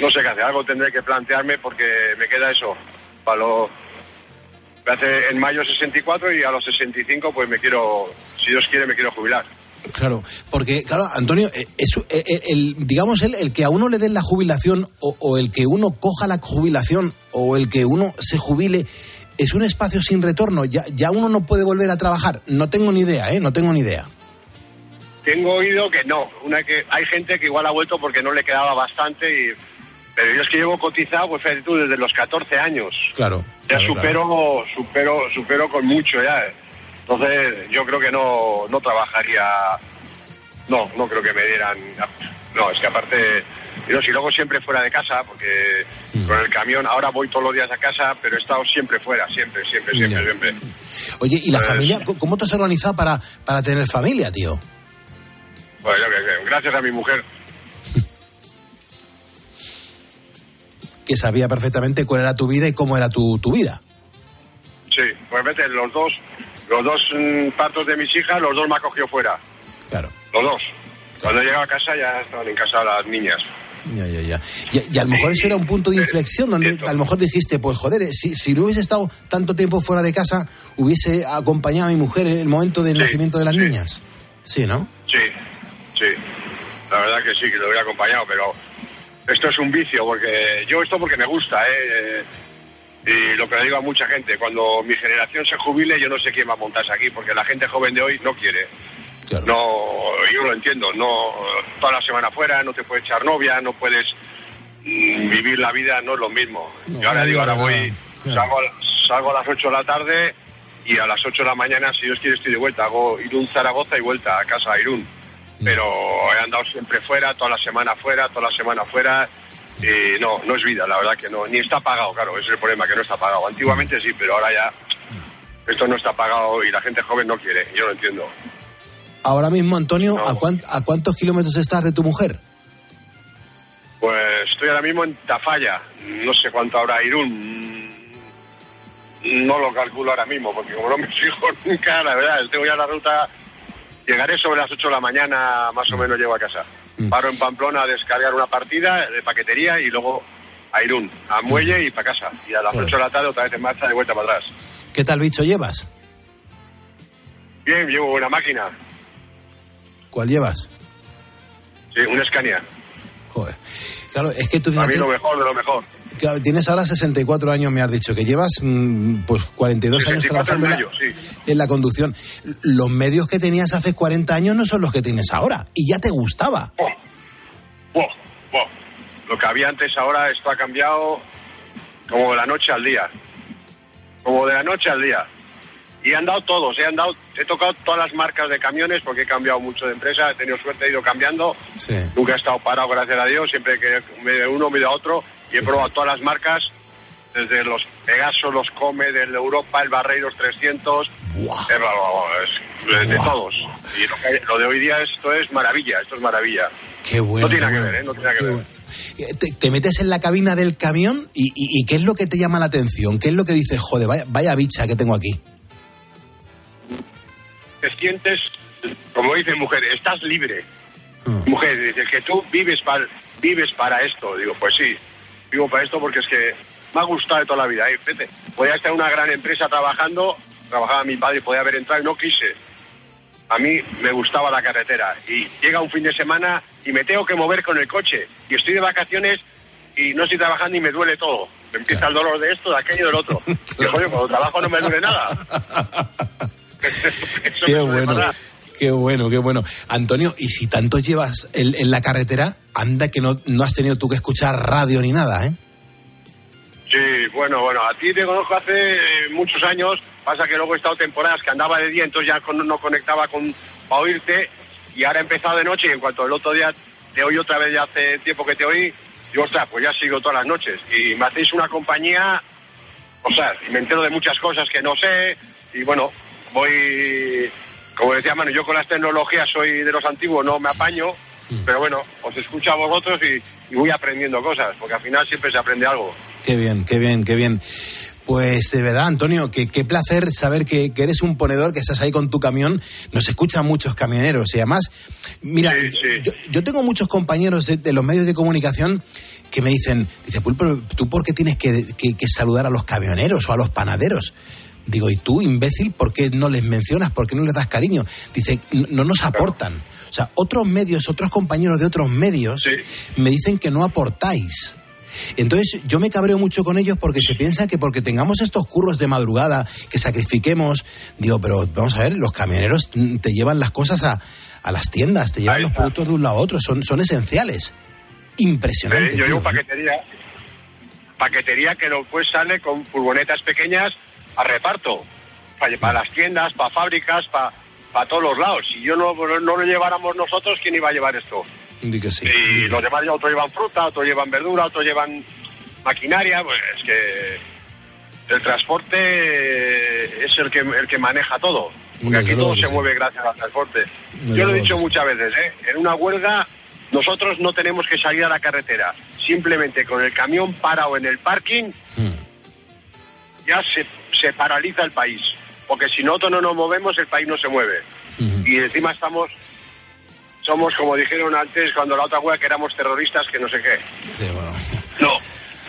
No sé qué hacer, algo tendré que plantearme porque me queda eso. Para lo, me hace en mayo 64 y a los 65 pues me quiero, si Dios quiere, me quiero jubilar. Claro, porque, claro, Antonio, eh, es, eh, eh, el, digamos, el, el que a uno le den la jubilación o, o el que uno coja la jubilación o el que uno se jubile es un espacio sin retorno. Ya, ya uno no puede volver a trabajar. No tengo ni idea, ¿eh? No tengo ni idea. Tengo oído que no, una que hay gente que igual ha vuelto porque no le quedaba bastante y pero yo es que llevo cotizado pues fíjate tú desde los 14 años. Claro. Ya claro, supero, supero, supero con mucho ya. Entonces yo creo que no, no trabajaría, no, no creo que me dieran, no, es que aparte, yo si luego siempre fuera de casa, porque Mm. con el camión ahora voy todos los días a casa, pero he estado siempre fuera, siempre, siempre, siempre, Ya. siempre. Oye, ¿y la Pues- familia? ¿Cómo- ¿Cómo te has organizado para, para tener familia, tío? Pues yo sé, gracias a mi mujer. Que sabía perfectamente cuál era tu vida y cómo era tu, tu vida. Sí, pues vete, los dos, los dos mm, partos de mis hijas, los dos me ha cogido fuera. Claro. Los dos. Cuando he llegado a casa ya estaban en casa las niñas. Ya, ya, ya. Y, y a lo mejor eso era un punto de inflexión donde a lo mejor dijiste, pues joder, eh, si, si no hubiese estado tanto tiempo fuera de casa, hubiese acompañado a mi mujer en el momento del nacimiento de las niñas. Sí, ¿no? Sí, sí. La verdad que sí, que lo hubiera acompañado, pero esto es un vicio, porque yo esto porque me gusta, ¿eh? Y lo que le digo a mucha gente, cuando mi generación se jubile, yo no sé quién va a montarse aquí, porque la gente joven de hoy no quiere. No, yo lo entiendo, no toda la semana fuera, no te puedes echar novia, no puedes mm, vivir la vida, no es lo mismo. yo ahora no digo, ahora voy, salgo, salgo a las 8 de la tarde y a las 8 de la mañana, si Dios quiere, estoy de vuelta. Hago Irún Zaragoza y vuelta a casa a Irún. Pero he andado siempre fuera, toda la semana fuera, toda la semana fuera. Y no, no es vida, la verdad que no. Ni está pagado, claro, ese es el problema, que no está pagado. Antiguamente sí, pero ahora ya esto no está pagado y la gente joven no quiere. Yo lo entiendo. Ahora mismo, Antonio, ¿a, ¿a cuántos kilómetros estás de tu mujer? Pues estoy ahora mismo en Tafalla. No sé cuánto habrá Irún. No lo calculo ahora mismo, porque como no me [laughs] fijo nunca, la verdad, tengo ya la ruta. Llegaré sobre las 8 de la mañana, más o menos llego a casa. Paro en Pamplona a descargar una partida de paquetería y luego a Irún, a Muelle y para casa. Y a las 8 de la tarde otra vez en marcha de vuelta para atrás. ¿Qué tal bicho llevas? Bien, llevo una máquina, ¿Cuál llevas? sí, un Scania. Joder. Claro, es que tú Para mí fíjate, lo mejor de lo mejor. Claro, tienes ahora 64 años, me has dicho, que llevas mm, pues 42 años 64 en trabajando en la, mayo, sí. en la conducción. Los medios que tenías hace 40 años no son los que tienes ahora. Y ya te gustaba. Lo que había antes ahora, esto ha cambiado como de la noche al día. Como de la noche al día. Y han dado todos, he, han dado, he tocado todas las marcas de camiones porque he cambiado mucho de empresa, he tenido suerte, he ido cambiando. Sí. Nunca he estado parado, gracias a Dios, siempre que me de uno me de otro. Y he probado todas las marcas, desde los Pegaso, los Come, del Europa, el Barreiros 300. He probado, es- de, todos. Y lo, que- lo de hoy día esto es maravilla, esto es maravilla. Qué bueno. no tiene nada que ver, ¿eh? No tiene nada que ver. Eh, Te, te metes en la cabina del camión y, y- y ¿qué es lo que te llama la atención? ¿Qué es lo que dices, joder, vaya, vaya bicha que tengo aquí? te sientes, como dice mujer, estás libre. Ah. Mujer, dice que tú vives para, vives para esto. Digo, pues sí, vivo para esto porque es que me ha gustado de toda la vida. ¿eh? Fíjate, podía estar en una gran empresa trabajando, trabajaba mi padre, podía haber entrado y no quise. A mí me gustaba la carretera y llega un fin de semana y me tengo que mover con el coche y estoy de vacaciones y no estoy trabajando y me duele todo. Me empieza el dolor de esto, de aquello, del otro. [laughs] Y joder, cuando trabajo no me duele nada. [laughs] [laughs] Qué bueno. Qué bueno, qué bueno. Antonio, y si tanto llevas en, en la carretera, anda que no, no has tenido tú que escuchar radio ni nada, ¿eh? Sí, bueno, bueno, a ti te conozco hace eh, muchos años, pasa que luego he estado temporadas que andaba de día, entonces ya no conectaba con para oírte. Y ahora he empezado de noche y en cuanto el otro día te oí otra vez ya hace tiempo que te oí, digo, ostras, pues ya sigo todas las noches y me hacéis una compañía, o sea, me entero de muchas cosas que no sé. Y bueno, voy, como decía Manu, yo con las tecnologías soy de los antiguos, no me apaño, pero bueno, os escucho a vosotros y, y voy aprendiendo cosas, porque al final siempre se aprende algo. Qué bien, qué bien, qué bien. Pues de verdad, Antonio, que, qué placer saber que, que eres un ponedor, que estás ahí con tu camión. Nos escuchan muchos camioneros y además, mira, Yo, yo tengo muchos compañeros de, de los medios de comunicación que me dicen, dice, Pulpo, ¿tú por qué tienes que, que- que saludar a los camioneros o a los panaderos? Digo, ¿y tú, imbécil, por qué no les mencionas? ¿Por qué no les das cariño? Dice, "No- no nos aportan. O sea, otros medios, otros compañeros de otros medios me dicen que no aportáis. Entonces yo me cabreo mucho con ellos porque se piensa que porque tengamos estos curros de madrugada, que sacrifiquemos, digo, pero vamos a ver, los camioneros te llevan las cosas a, a las tiendas, te llevan los productos de un lado a otro, son, son esenciales. Impresionante. Eh, yo digo paquetería. Paquetería que después sale con furgonetas pequeñas a reparto. Para, para las tiendas, para fábricas, para, para todos los lados. Si yo no, no lo lleváramos nosotros, ¿quién iba a llevar esto? Que sí. Y los demás, otros llevan fruta, otros llevan verdura, otros llevan maquinaria. Pues es que el transporte es el que, el que maneja todo. Porque aquí todo se mueve gracias al transporte. Yo lo he dicho muchas veces, ¿eh? En una huelga nosotros no tenemos que salir a la carretera. Simplemente con el camión parado en el parking ya se, se paraliza el país. Porque si nosotros no nos movemos, el país no se mueve. Y encima estamos, somos como dijeron antes cuando la otra huelga que éramos terroristas, que no sé qué. No,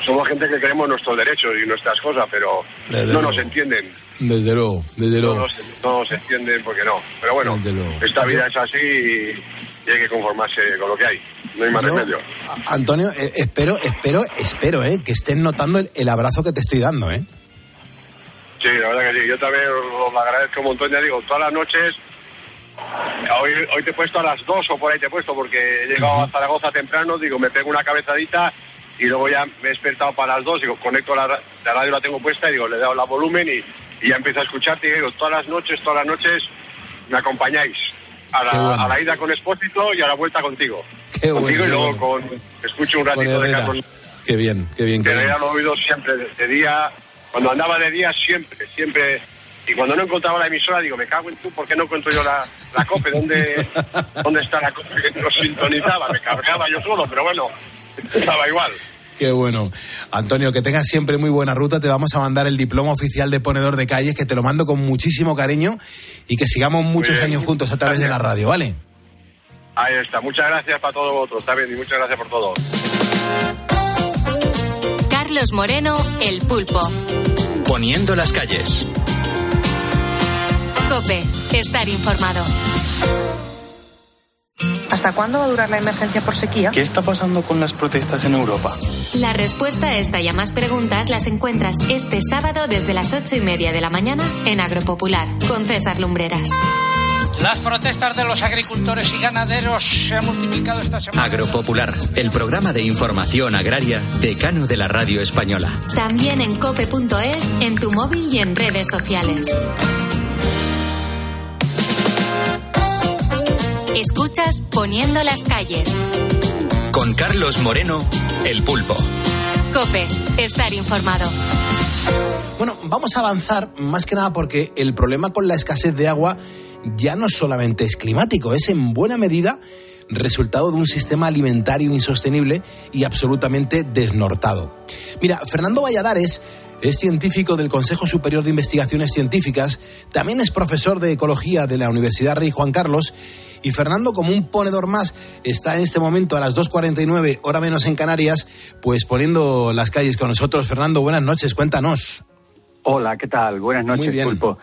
somos gente que queremos nuestros derechos y nuestras cosas, pero Desde no luego. nos entienden. Desde luego, desde No luego. nos, no nos entienden porque no. Pero bueno, esta vida es así y, y hay que conformarse con lo que hay. No hay más Yo- remedio. Antonio, eh, espero, espero, espero, eh, que estén notando el, el abrazo que te estoy dando, ¿eh? Sí, la verdad que sí. Yo también os lo agradezco un montón. Ya digo, todas las noches. Hoy, hoy te he puesto a las dos o por ahí te he puesto porque he llegado a Zaragoza temprano. Digo, me pego una cabezadita y luego ya me he despertado para las dos. Digo, conecto la, ra- la radio, la tengo puesta. Digo, le he dado la volumen y, y ya empiezo a escucharte. Y digo, todas las noches, todas las noches me acompañáis. A la, bueno. a la ida con Expósito y a la vuelta contigo. Qué contigo bueno, y luego bueno. con. Escucho un ratito de. Carlos Qué bien, qué bien, que lo oído siempre, de, de día, cuando andaba de día siempre, siempre. Y cuando no encontraba la emisora, digo, me cago en tú, ¿por qué no encuentro yo la, la COPE? ¿Dónde, [laughs] ¿Dónde está la COPE que nos sintonizaba? Me cargaba yo solo, pero bueno, estaba igual. Qué bueno. Antonio, que tengas siempre muy buena ruta. Te vamos a mandar el diploma oficial de ponedor de calles, que te lo mando con muchísimo cariño y que sigamos muchos bien. años juntos a través de la radio, ¿vale? Ahí está, muchas gracias para todos vosotros, está bien, y muchas gracias por todo. Carlos Moreno, El Pulpo. Poniendo las calles. Cope, estar informado. ¿Hasta cuándo va a durar la emergencia por sequía? ¿Qué está pasando con las protestas en Europa? La respuesta a esta y a más preguntas las encuentras este sábado desde las ocho y media de la mañana en Agropopular con César Lumbreras. Las protestas de los agricultores y ganaderos se han multiplicado esta semana. Agropopular, el programa de información agraria decano de la radio española. También en cope.es, en tu móvil y en redes sociales. Escuchas Poniendo las calles. Con Carlos Moreno, el pulpo. Cope, estar informado. Bueno, vamos a avanzar más que nada porque el problema con la escasez de agua ya no solamente es climático, es en buena medida resultado de un sistema alimentario insostenible y absolutamente desnortado. Mira, Fernando Valladares es científico del Consejo Superior de Investigaciones Científicas, también es profesor de Ecología de la Universidad Rey Juan Carlos y Fernando, como un ponedor más, está en este momento a las 2.49, hora menos en Canarias, pues poniendo las calles con nosotros. Fernando, buenas noches, cuéntanos. Hola, ¿qué tal? Buenas noches, Muy bien. Pulpo.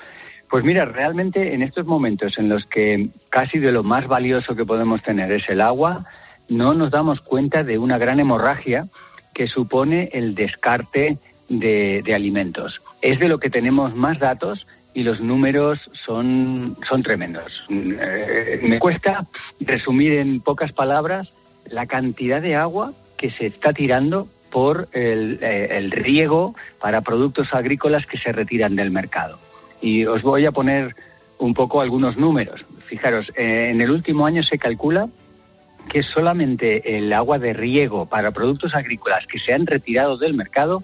Pues mira, realmente en estos momentos en los que casi de lo más valioso que podemos tener es el agua, no nos damos cuenta de una gran hemorragia que supone el descarte de, alimentos. Es de lo que tenemos más datos y los números son, son tremendos. Eh, me cuesta resumir en pocas palabras la cantidad de agua que se está tirando por el, eh, el, riego para productos agrícolas que se retiran del mercado. Y os voy a poner un poco algunos números. Fijaros, eh, en el último año se calcula que solamente el agua de riego para productos agrícolas que se han retirado del mercado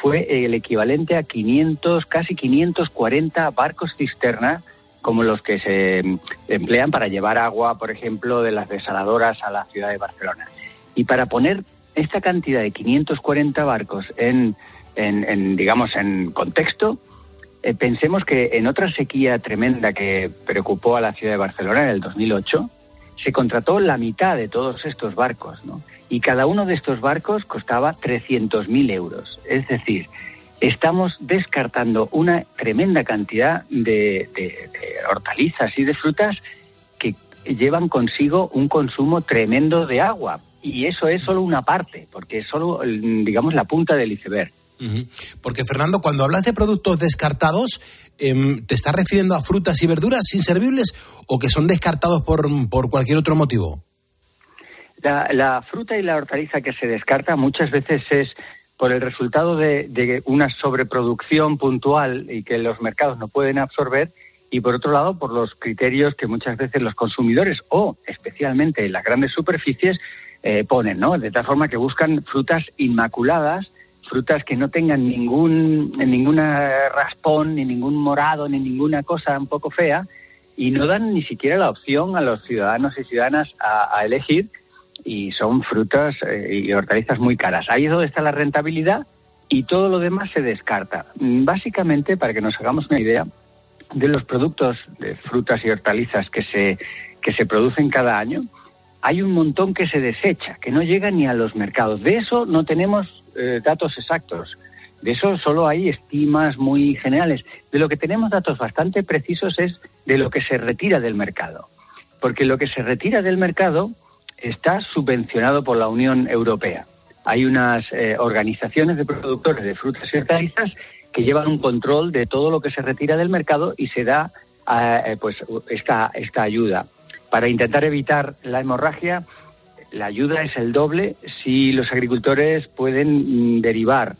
fue el equivalente a 500, casi 540 barcos cisterna como los que se emplean para llevar agua, por ejemplo, de las desaladoras a la ciudad de Barcelona. Y para poner esta cantidad de 540 barcos en, en, digamos, en contexto, eh, pensemos que en otra sequía tremenda que preocupó a la ciudad de Barcelona en el 2008, se contrató la mitad de todos estos barcos, ¿no? Y cada uno de estos barcos costaba 300.000 euros. Es decir, estamos descartando una tremenda cantidad de, hortalizas y de frutas que llevan consigo un consumo tremendo de agua. Y eso es solo una parte, porque es solo, digamos, la punta del iceberg. Porque, Fernando, cuando hablas de productos descartados, em, ¿te estás refiriendo a frutas y verduras inservibles o que son descartados por, por cualquier otro motivo? La, fruta y la hortaliza que se descarta muchas veces es por el resultado de, una sobreproducción puntual y que los mercados no pueden absorber y por otro lado por los criterios que muchas veces los consumidores o especialmente las grandes superficies eh, ponen, ¿no? De tal forma que buscan frutas inmaculadas, frutas que no tengan ningún ninguna raspón, ni ningún morado, ni ninguna cosa un poco fea y no dan ni siquiera la opción a los ciudadanos y ciudadanas a elegir y son frutas eh, y hortalizas muy caras. Ahí es donde está la rentabilidad y todo lo demás se descarta. Básicamente, para que nos hagamos una idea, de los productos de frutas y hortalizas que se, que se producen cada año, hay un montón que se desecha, que no llega ni a los mercados. De eso no tenemos eh, datos exactos. De eso solo hay estimas muy generales. De lo que tenemos datos bastante precisos es de lo que se retira del mercado. Porque lo que se retira del mercado está subvencionado por la Unión Europea. Hay unas eh, organizaciones de productores de frutas y hortalizas que llevan un control de todo lo que se retira del mercado y se da eh, pues esta, esta ayuda. Para intentar evitar la hemorragia, la ayuda es el doble si los agricultores pueden mm, derivar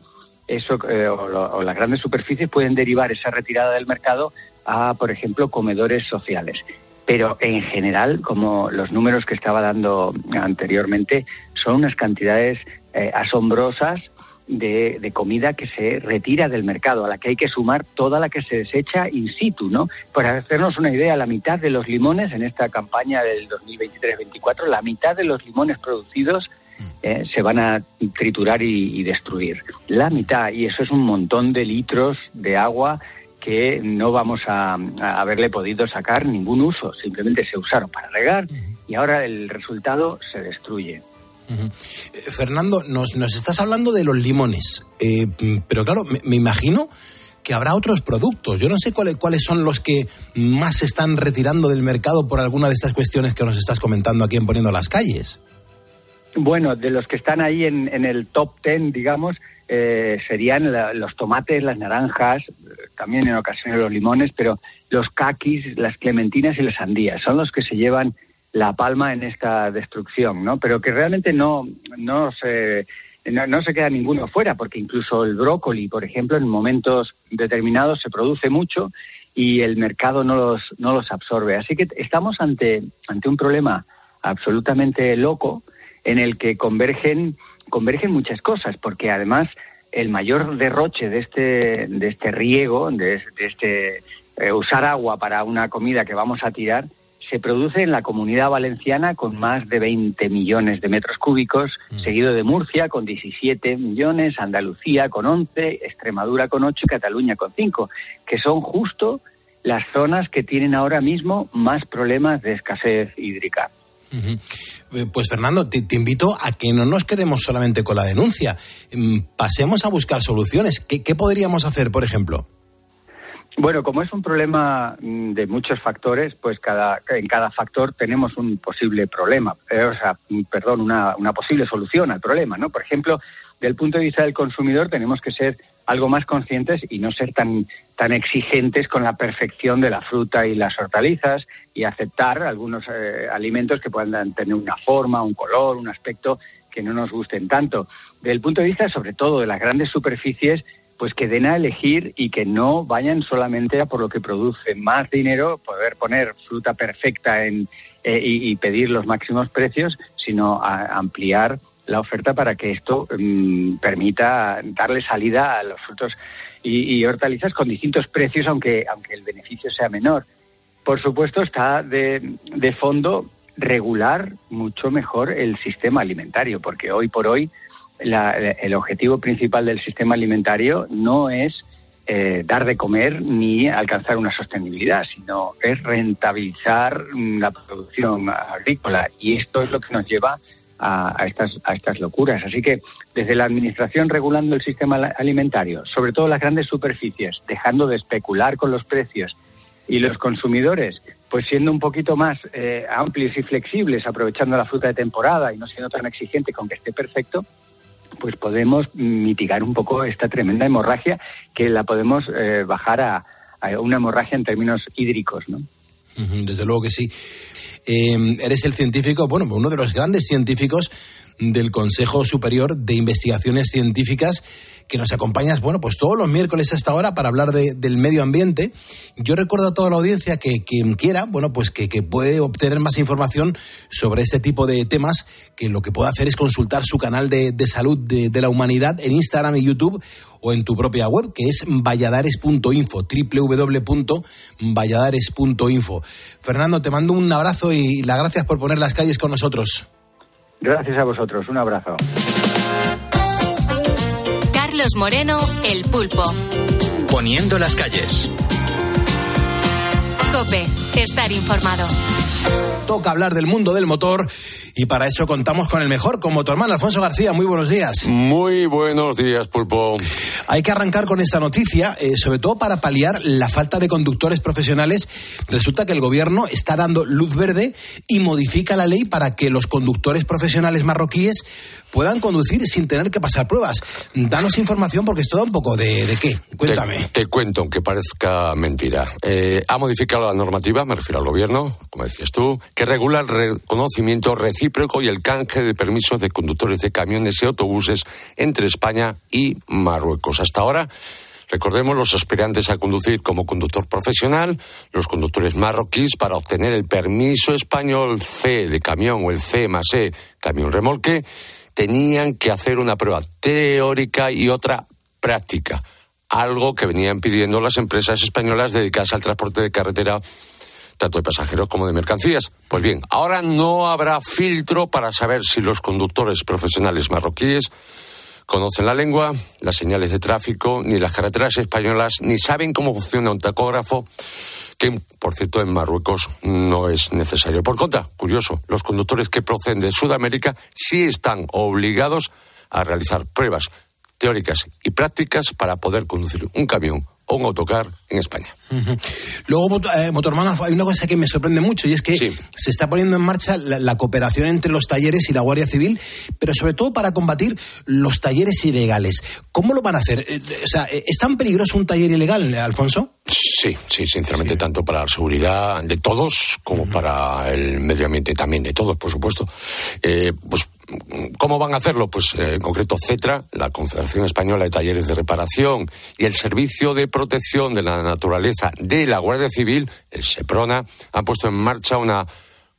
eso, eh, o, las grandes superficies pueden derivar esa retirada del mercado a, por ejemplo, comedores sociales. Pero en general, como los números que estaba dando anteriormente, son unas cantidades eh, asombrosas de, comida que se retira del mercado, a la que hay que sumar toda la que se desecha in situ, ¿no? Para hacernos una idea, la mitad de los limones en esta campaña del 2023-24, la mitad de los limones producidos eh, se van a triturar y destruir. La mitad, y eso es un montón de litros de agua que no vamos a, haberle podido sacar ningún uso, simplemente se usaron para regar y ahora el resultado se destruye. Eh, Fernando, nos, estás hablando de los limones, eh, pero claro, me, imagino que habrá otros productos. Yo no sé cuáles, cuáles son los que más se están retirando del mercado por alguna de estas cuestiones que nos estás comentando aquí en Poniendo las Calles. Bueno, de los que están ahí en, en el top ten, digamos, eh, serían los tomates, las naranjas, también en ocasiones los limones, pero los caquis, las clementinas y las sandías son los que se llevan la palma en esta destrucción, ¿no? Pero que realmente no, no se no, se queda ninguno fuera, porque incluso el brócoli, por ejemplo, en momentos determinados se produce mucho y el mercado no los, no los absorbe. Así que estamos ante, ante un problema absolutamente loco en el que convergen convergen muchas cosas, porque además el mayor derroche de este, de este riego, de, este eh, usar agua para una comida que vamos a tirar, se produce en la comunidad valenciana con más de 20 millones de metros cúbicos, mm. seguido de Murcia con 17 millones, Andalucía con 11, Extremadura con 8 y Cataluña con 5, que son justo las zonas que tienen ahora mismo más problemas de escasez hídrica. Eh, pues Fernando, te, invito a que no nos quedemos solamente con la denuncia, mm, pasemos a buscar soluciones. ¿Qué, podríamos hacer, por ejemplo? Bueno, como es un problema mm, de muchos factores, pues cada, en cada factor tenemos un posible problema, eh, o sea, perdón, una, una posible solución al problema, ¿no? Por ejemplo, del punto de vista del consumidor tenemos que ser algo más conscientes y no ser tan, tan exigentes con la perfección de la fruta y las hortalizas y aceptar algunos eh, alimentos que puedan tener una forma, un color, un aspecto que no nos gusten tanto. Desde el punto de vista, sobre todo, de las grandes superficies, pues que den a elegir y que no vayan solamente a por lo que produce más dinero, poder poner fruta perfecta en, eh, y, pedir los máximos precios, sino a ampliar la oferta para que esto mm, permita darle salida a los frutos y, hortalizas con distintos precios, aunque, aunque el beneficio sea menor. Por supuesto, está de, de fondo regular mucho mejor el sistema alimentario, porque hoy por hoy el objetivo principal del sistema alimentario no es eh, dar de comer ni alcanzar una sostenibilidad, sino es rentabilizar mm, la producción agrícola. Y esto es lo que nos lleva a, estas, a estas locuras. Así que desde la Administración regulando el sistema alimentario, sobre todo las grandes superficies, dejando de especular con los precios y los consumidores, pues siendo un poquito más eh, amplios y flexibles, aprovechando la fruta de temporada y no siendo tan exigente con que esté perfecto, pues podemos mitigar un poco esta tremenda hemorragia que la podemos eh, bajar a, una hemorragia en términos hídricos, ¿no? Desde luego que sí. Eh, eres el científico, bueno, uno de los grandes científicos del Consejo Superior de Investigaciones Científicas que nos acompañas, bueno, pues todos los miércoles hasta ahora para hablar del medio ambiente. Yo recuerdo a toda la audiencia que quien quiera, bueno, pues que, puede obtener más información sobre este tipo de temas, que lo que puede hacer es consultar su canal de, salud de, la humanidad en Instagram y YouTube o en tu propia web, que es valladares.info, www.valladares.info. Fernando, te mando un abrazo y las gracias por poner las calles con nosotros. Gracias a vosotros, un abrazo. Carlos Moreno, El Pulpo. Poniendo las calles. Cope, estar informado. Toca hablar del mundo del motor y para eso contamos con el mejor, como tu hermano Alfonso García. Muy buenos días. Muy buenos días, Pulpo. Hay que arrancar con esta noticia, eh, sobre todo para paliar la falta de conductores profesionales. Resulta que el gobierno está dando luz verde y modifica la ley para que los conductores profesionales marroquíes puedan conducir sin tener que pasar pruebas. Danos información porque esto da un poco de, qué. Cuéntame. Te, cuento, aunque parezca mentira. Eh, ha modificado la normativa, me refiero al gobierno, como decías tú, que regula el reconocimiento recíproco y el canje de permisos de conductores de camiones y autobuses entre España y Marruecos. Hasta ahora Recordemos los aspirantes a conducir como conductor profesional, los conductores marroquíes para obtener el permiso español C de camión o el C más E camión remolque tenían que hacer una prueba teórica y otra práctica, algo que venían pidiendo las empresas españolas dedicadas al transporte de carretera tanto de pasajeros como de mercancías. Pues bien, ahora no habrá filtro para saber si los conductores profesionales marroquíes conocen la lengua, las señales de tráfico, ni las carreteras españolas, ni saben cómo funciona un tacógrafo, que por cierto en Marruecos no es necesario. Por contra, curioso, los conductores que proceden de Sudamérica sí están obligados a realizar pruebas teóricas y prácticas para poder conducir un camión o un autocar en España. Luego, eh, Motorman, hay una cosa que me sorprende mucho y es que se está poniendo en marcha la, cooperación entre los talleres y la Guardia Civil, pero sobre todo para combatir los talleres ilegales. ¿Cómo lo van a hacer? Eh, o sea, ¿es tan peligroso un taller ilegal, Alfonso? Sí, sí, sinceramente, tanto para la seguridad de todos como para el medio ambiente también de todos, por supuesto. Eh, pues ¿Cómo van a hacerlo? Pues eh, en concreto CETRA, la Confederación Española de Talleres de Reparación y el Servicio de Protección de la Naturaleza de la Guardia Civil, el SEPRONA, han puesto en marcha una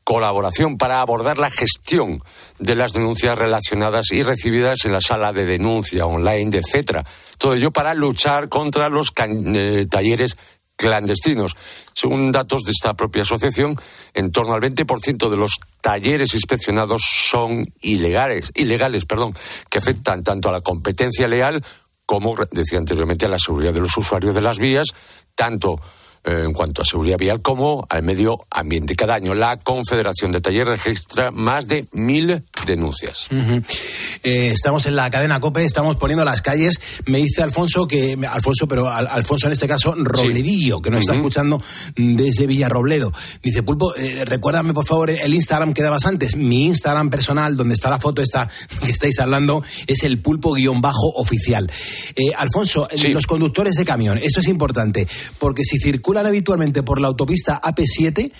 colaboración para abordar la gestión de las denuncias relacionadas y recibidas en la sala de denuncia online de CETRA. Todo ello para luchar contra los eh, talleres clandestinos. Según datos de esta propia asociación, en torno al 20% de los talleres inspeccionados son ilegales, ilegales, perdón, que afectan tanto a la competencia leal como, decía anteriormente, a la seguridad de los usuarios de las vías, tanto eh, en cuanto a seguridad vial como al medio ambiente. Cada año la Confederación de Talleres registra más de mil denuncias. Eh, estamos en la cadena COPE, estamos poniendo las calles. Me dice Alfonso que, Alfonso, pero Alfonso en este caso, Robledillo, que nos está escuchando desde Villarrobledo. Dice, Pulpo, eh, recuérdame por favor el Instagram que dabas antes. Mi Instagram personal, donde está la foto esta [laughs] que estáis hablando, es el pulpo-oficial. Alfonso, los conductores de camión, esto es importante, porque si circula circulan habitualmente por la autopista AP7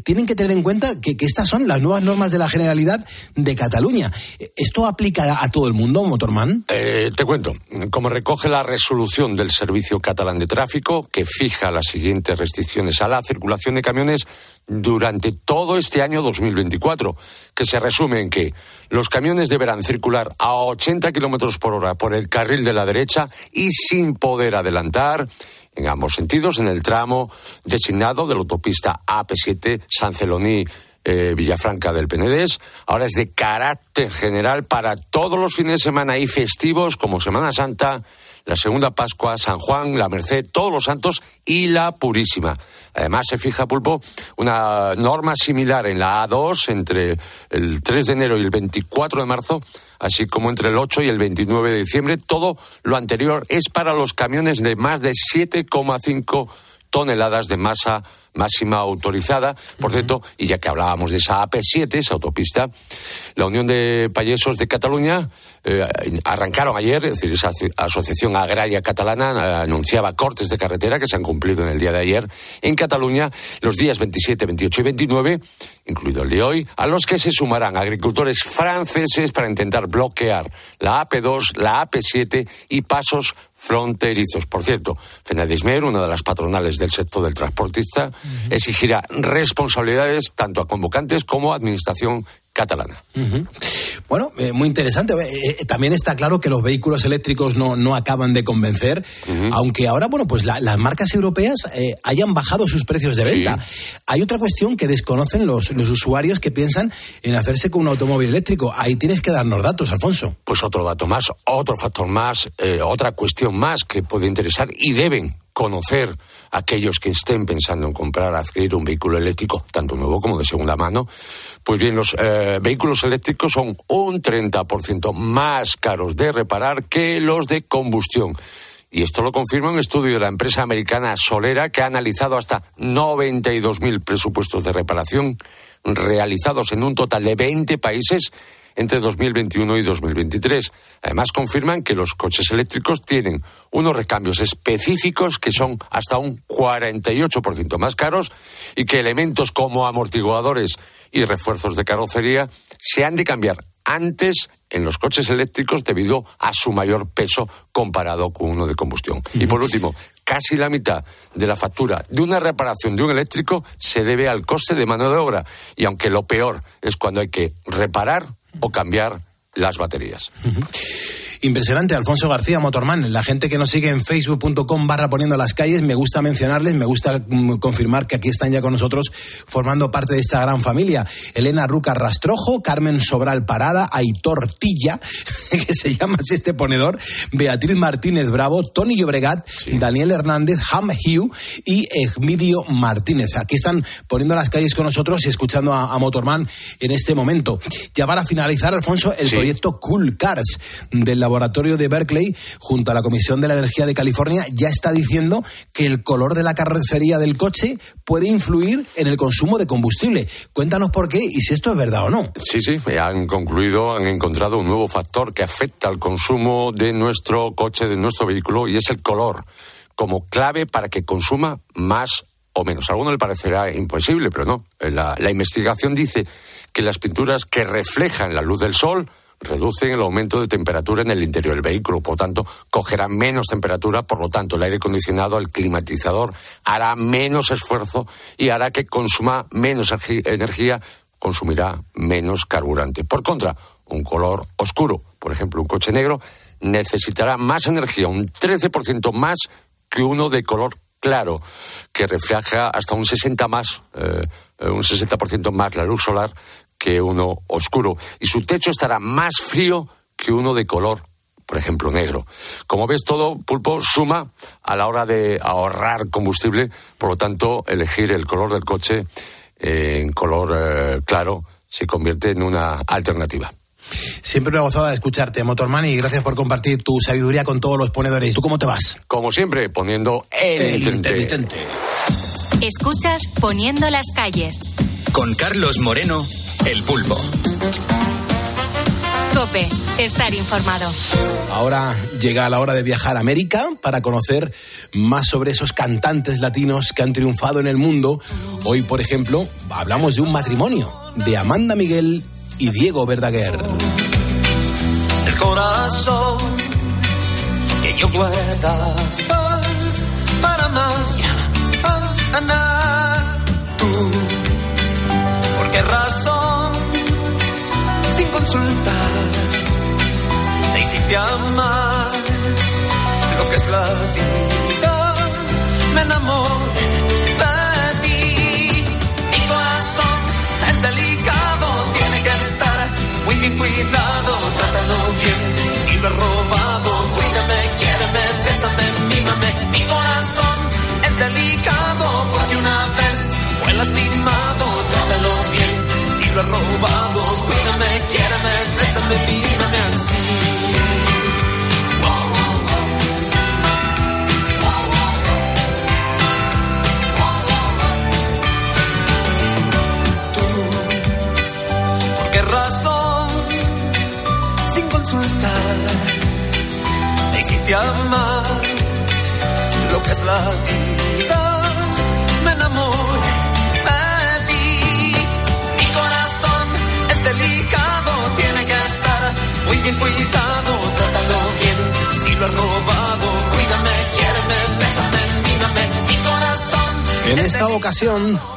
tienen que tener en cuenta que, estas son las nuevas normas de la Generalidad de Cataluña. ¿Esto aplica a todo el mundo, Motorman? Eh, te cuento. Como recoge la resolución del Servicio Catalán de Tráfico, que fija las siguientes restricciones a la circulación de camiones durante todo este año 2024, que se resume en que los camiones deberán circular a 80 kilómetros por hora por el carril de la derecha y sin poder adelantar en ambos sentidos en el tramo designado de la autopista AP7 San Celoní. Eh, Villafranca del Penedés. Ahora es de carácter general para todos los fines de semana y festivos como Semana Santa, la Segunda Pascua, San Juan, la Merced, todos los santos y la Purísima. Además, se fija, Pulpo, una norma similar en la A2 entre el 3 de enero y el 24 de marzo así como entre el 8 y el 29 de diciembre. Todo lo anterior es para los camiones de más de 7,5 toneladas de masa máxima autorizada. Por cierto, y ya que hablábamos de esa AP7, esa autopista, la Unión de Payesos de Cataluña eh, arrancaron ayer, es decir, esa Asociación Agraria Catalana eh, anunciaba cortes de carretera que se han cumplido en el día de ayer en Cataluña los días 27, 28 y 29, incluido el de hoy, a los que se sumarán agricultores franceses para intentar bloquear la AP2, la AP7 y pasos fronterizos. Por cierto, Fenadismer, una de las patronales del sector del transportista, exigirá responsabilidades tanto a convocantes como a administración catalana. Bueno, eh, muy interesante. Eh, eh, también está claro que los vehículos eléctricos no, no acaban de convencer, aunque ahora, bueno, pues las marcas europeas hayan bajado sus precios de venta. Hay otra cuestión que desconocen los, los usuarios que piensan en hacerse con un automóvil eléctrico. Ahí tienes que darnos datos, Alfonso. Pues otro dato más, otro factor más, otra cuestión más que puede interesar y deben conocer aquellos que estén pensando en comprar, adquirir un vehículo eléctrico, tanto nuevo como de segunda mano, pues bien, los eh, vehículos eléctricos son un 30% más caros de reparar que los de combustión. Y esto lo confirma un estudio de la empresa americana Solera que ha analizado hasta 92.000 presupuestos de reparación realizados en un total de 20 países entre 2021 y 2023. Además, confirman que los coches eléctricos tienen unos recambios específicos que son hasta un 48% más caros y que elementos como amortiguadores y refuerzos de carrocería se han de cambiar antes en los coches eléctricos debido a su mayor peso comparado con uno de combustión. Y por último, casi la mitad de la factura de una reparación de un eléctrico se debe al coste de mano de obra. Y aunque lo peor es cuando hay que reparar o cambiar las baterías. Impresionante, Alfonso García, Motorman. La gente que nos sigue en facebook.com barra poniendo las calles, me gusta mencionarles, me gusta mm, confirmar que aquí están ya con nosotros formando parte de esta gran familia. Elena Ruca Rastrojo, Carmen Sobral Parada, Aitor Tilla, [laughs] que se llama así este ponedor, Beatriz Martínez Bravo, Tony Llobregat, Daniel Hernández, Ham Hugh y Egmidio Martínez. Aquí están poniendo las calles con nosotros y escuchando a, Motorman en este momento. Ya para finalizar, Alfonso, el proyecto Cool Cars del laboratorio de Berkeley, junto a la Comisión de la Energía de California, ya está diciendo que el color de la carrocería del coche puede influir en el consumo de combustible. Cuéntanos por qué y si esto es verdad o no. Sí, sí, han concluido, han encontrado un nuevo factor que afecta al consumo de nuestro coche, de nuestro vehículo, y es el color, como clave para que consuma más o menos. A alguno le parecerá imposible, pero no. La, la investigación dice que las pinturas que reflejan la luz del sol reducen el aumento de temperatura en el interior del vehículo, por tanto, cogerá menos temperatura, por lo tanto, el aire acondicionado, el climatizador, hará menos esfuerzo y hará que consuma menos energía, consumirá menos carburante. Por contra, un color oscuro, por ejemplo, un coche negro, necesitará más energía, un 13% más que uno de color claro, que refleja hasta un 60 más, eh, un 60% más la luz solar que uno oscuro. Y su techo estará más frío que uno de color por ejemplo, negro. Como ves, todo pulpo suma a la hora de ahorrar combustible, por lo tanto, elegir el color del coche en color eh, claro se convierte en una alternativa. Siempre una gozada de escucharte, Motorman, y gracias por compartir tu sabiduría con todos los ponedores. ¿Tú cómo te vas? Como siempre, poniendo el, El intermitente. intermitente. Escuchas Poniendo las calles. Con Carlos Moreno, El Pulpo. Cope, estar informado. Ahora llega la hora de viajar a América para conocer más sobre esos cantantes latinos que han triunfado en el mundo. Hoy, por ejemplo, hablamos de un matrimonio de Amanda Miguel y Diego Verdaguer. el corazón que yo guardaba para mañana. Amar lo que es la vida. Me enamoré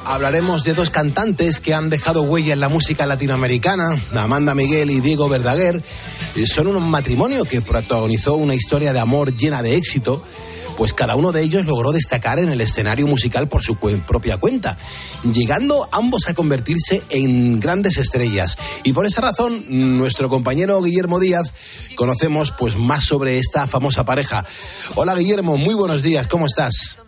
hablaremos de dos cantantes que han dejado huella en la música latinoamericana, Amanda Miguel y Diego Verdaguer. Son un matrimonio que protagonizó una historia de amor llena de éxito, pues cada uno de ellos logró destacar en el escenario musical por su propia cuenta, llegando ambos a convertirse en grandes estrellas. Y por esa razón, nuestro compañero Guillermo Díaz conocemos pues más sobre esta famosa pareja. Hola Guillermo, muy buenos días, ¿cómo estás?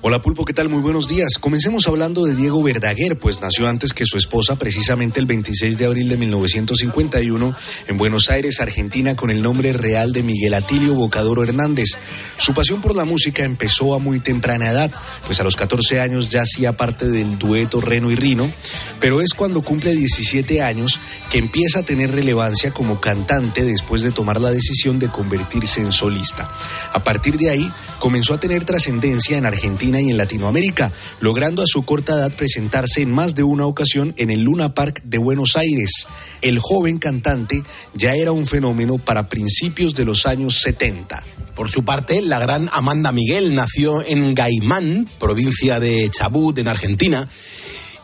Hola Pulpo, ¿qué tal? Muy buenos días. Comencemos hablando de Diego Verdaguer, pues nació antes que su esposa, precisamente el 26 de abril de 1951, en Buenos Aires, Argentina, con el nombre real de Miguel Atilio Bocadoro Hernández. Su pasión por la música empezó a muy temprana edad, pues a los 14 años ya hacía parte del dueto Reno y Rino, pero es cuando cumple 17 años que empieza a tener relevancia como cantante después de tomar la decisión de convertirse en solista. A partir de ahí, comenzó a tener trascendencia en Argentina y en Latinoamérica, logrando a su corta edad presentarse en más de una ocasión en el Luna Park de Buenos Aires. El joven cantante ya era un fenómeno para principios de los años 70. Por su parte, la gran Amanda Miguel nació en Gaimán, provincia de Chubut, en Argentina,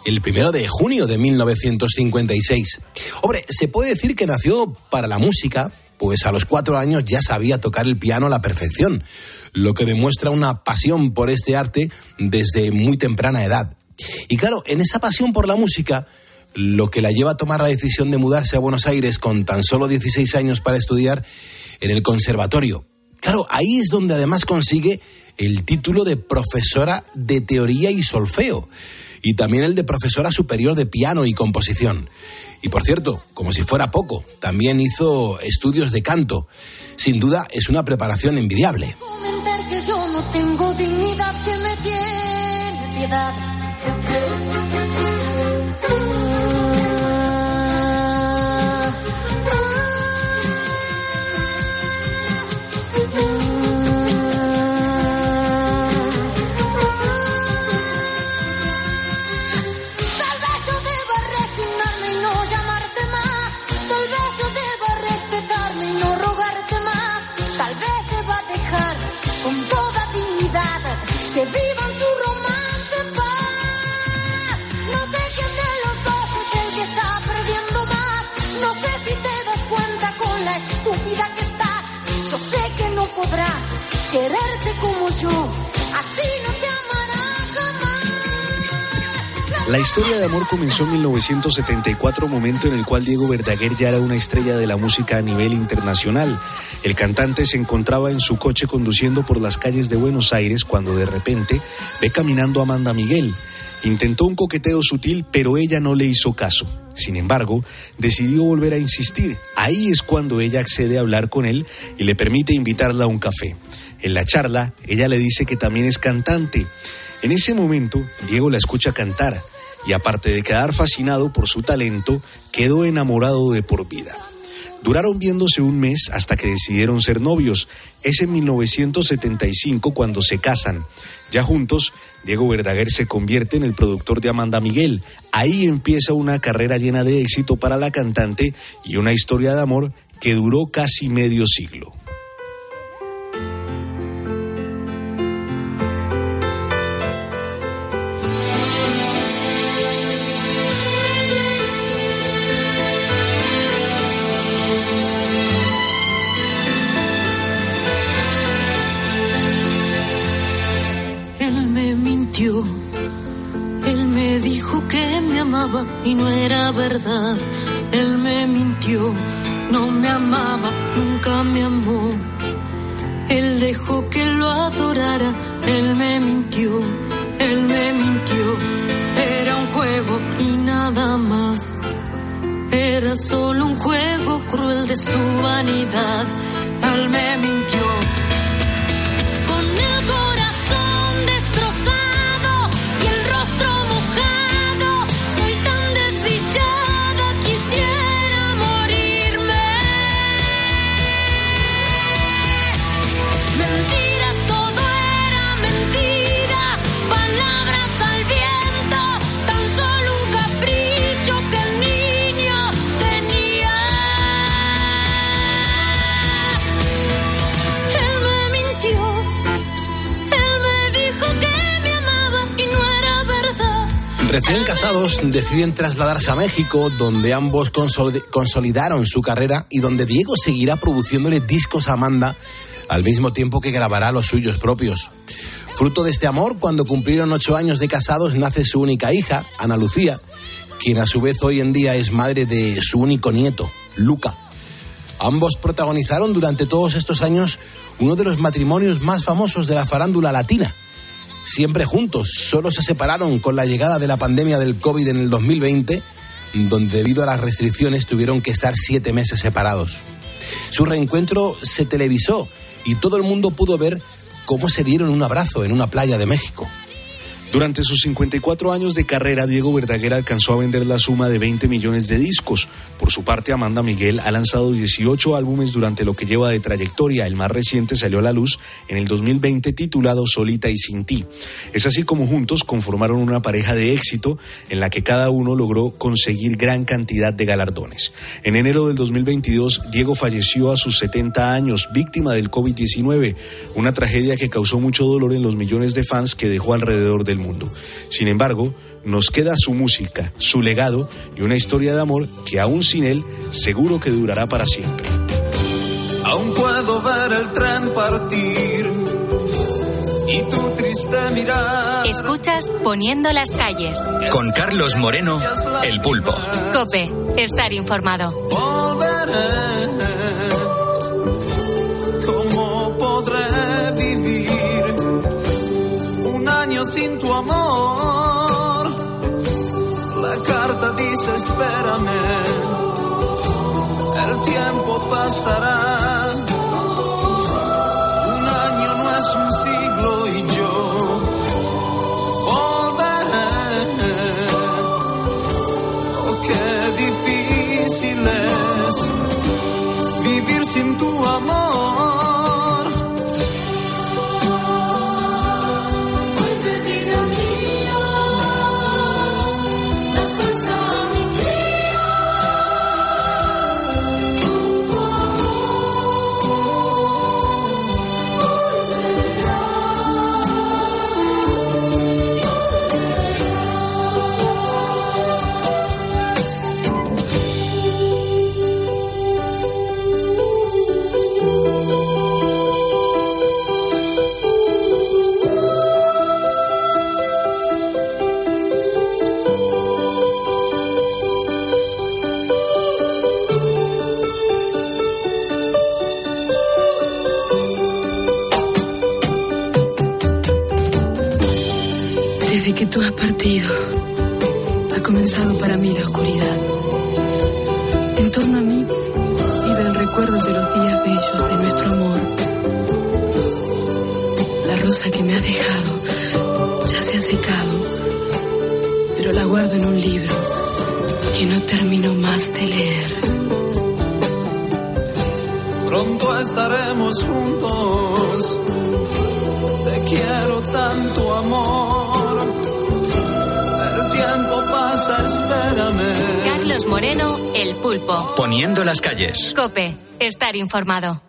el primero de junio de 1956. Hombre, se puede decir que nació para la música, pues a los cuatro años ya sabía tocar el piano a la perfección, lo que demuestra una pasión por este arte desde muy temprana edad. Y claro, en esa pasión por la música, lo que la lleva a tomar la decisión de mudarse a Buenos Aires con tan solo 16 años para estudiar en el conservatorio. Claro, ahí es donde además consigue el título de profesora de teoría y solfeo y también el de profesora superior de piano y composición. Y por cierto, como si fuera poco, también hizo estudios de canto. Sin duda es una preparación envidiable. Quererte como yo. Así no te La historia de amor comenzó en 1974, momento en el cual Diego Verdaguer ya era una estrella de la música a nivel internacional. El cantante se encontraba en su coche conduciendo por las calles de Buenos Aires cuando de repente ve caminando a Amanda Miguel. Intentó un coqueteo sutil, pero ella no le hizo caso. Sin embargo, decidió volver a insistir. Ahí es cuando ella accede a hablar con él y le permite invitarla a un café. En la charla, ella le dice que también es cantante. En ese momento, Diego la escucha cantar y aparte de quedar fascinado por su talento, quedó enamorado de por vida. Duraron viéndose un mes hasta que decidieron ser novios. Es en 1975 cuando se casan. Ya juntos, Diego Verdaguer se convierte en el productor de Amanda Miguel. Ahí empieza una carrera llena de éxito para la cantante y una historia de amor que duró casi medio siglo. Y no era verdad. Él me mintió, no me amaba, nunca me amó. Él dejó que lo adorara, él me mintió, él me mintió. Era un juego y nada más. Era solo un juego cruel de su vanidad. Él me mintió. Recién casados deciden trasladarse a México, donde ambos consoli- consolidaron su carrera y donde Diego seguirá produciéndole discos a Amanda al mismo tiempo que grabará los suyos propios. Fruto de este amor, cuando cumplieron ocho años de casados, nace su única hija, Ana Lucía, quien a su vez hoy en día es madre de su único nieto, Luca. Ambos protagonizaron durante todos estos años uno de los matrimonios más famosos de la farándula latina. Siempre juntos, solo se separaron con la llegada de la pandemia del COVID en el 2020, donde debido a las restricciones tuvieron que estar siete meses separados. Su reencuentro se televisó y todo el mundo pudo ver cómo se dieron un abrazo en una playa de México. Durante sus 54 años de carrera, Diego Verdaguer alcanzó a vender la suma de 20 millones de discos. Por su parte, Amanda Miguel ha lanzado 18 álbumes durante lo que lleva de trayectoria. El más reciente salió a la luz en el 2020 titulado Solita y Sin Ti. Es así como juntos conformaron una pareja de éxito en la que cada uno logró conseguir gran cantidad de galardones. En enero del 2022, Diego falleció a sus 70 años, víctima del COVID-19, una tragedia que causó mucho dolor en los millones de fans que dejó alrededor del mundo. Sin embargo, nos queda su música, su legado y una historia de amor que aún sin él seguro que durará para siempre. Aún puedo ver el tren partir y tu triste mirar. Escuchas Poniendo las calles. Con Carlos Moreno, El Pulpo. Cope, estar informado. Volveré. Amor? La carta dice espérame. El tiempo pasará. Estar informado.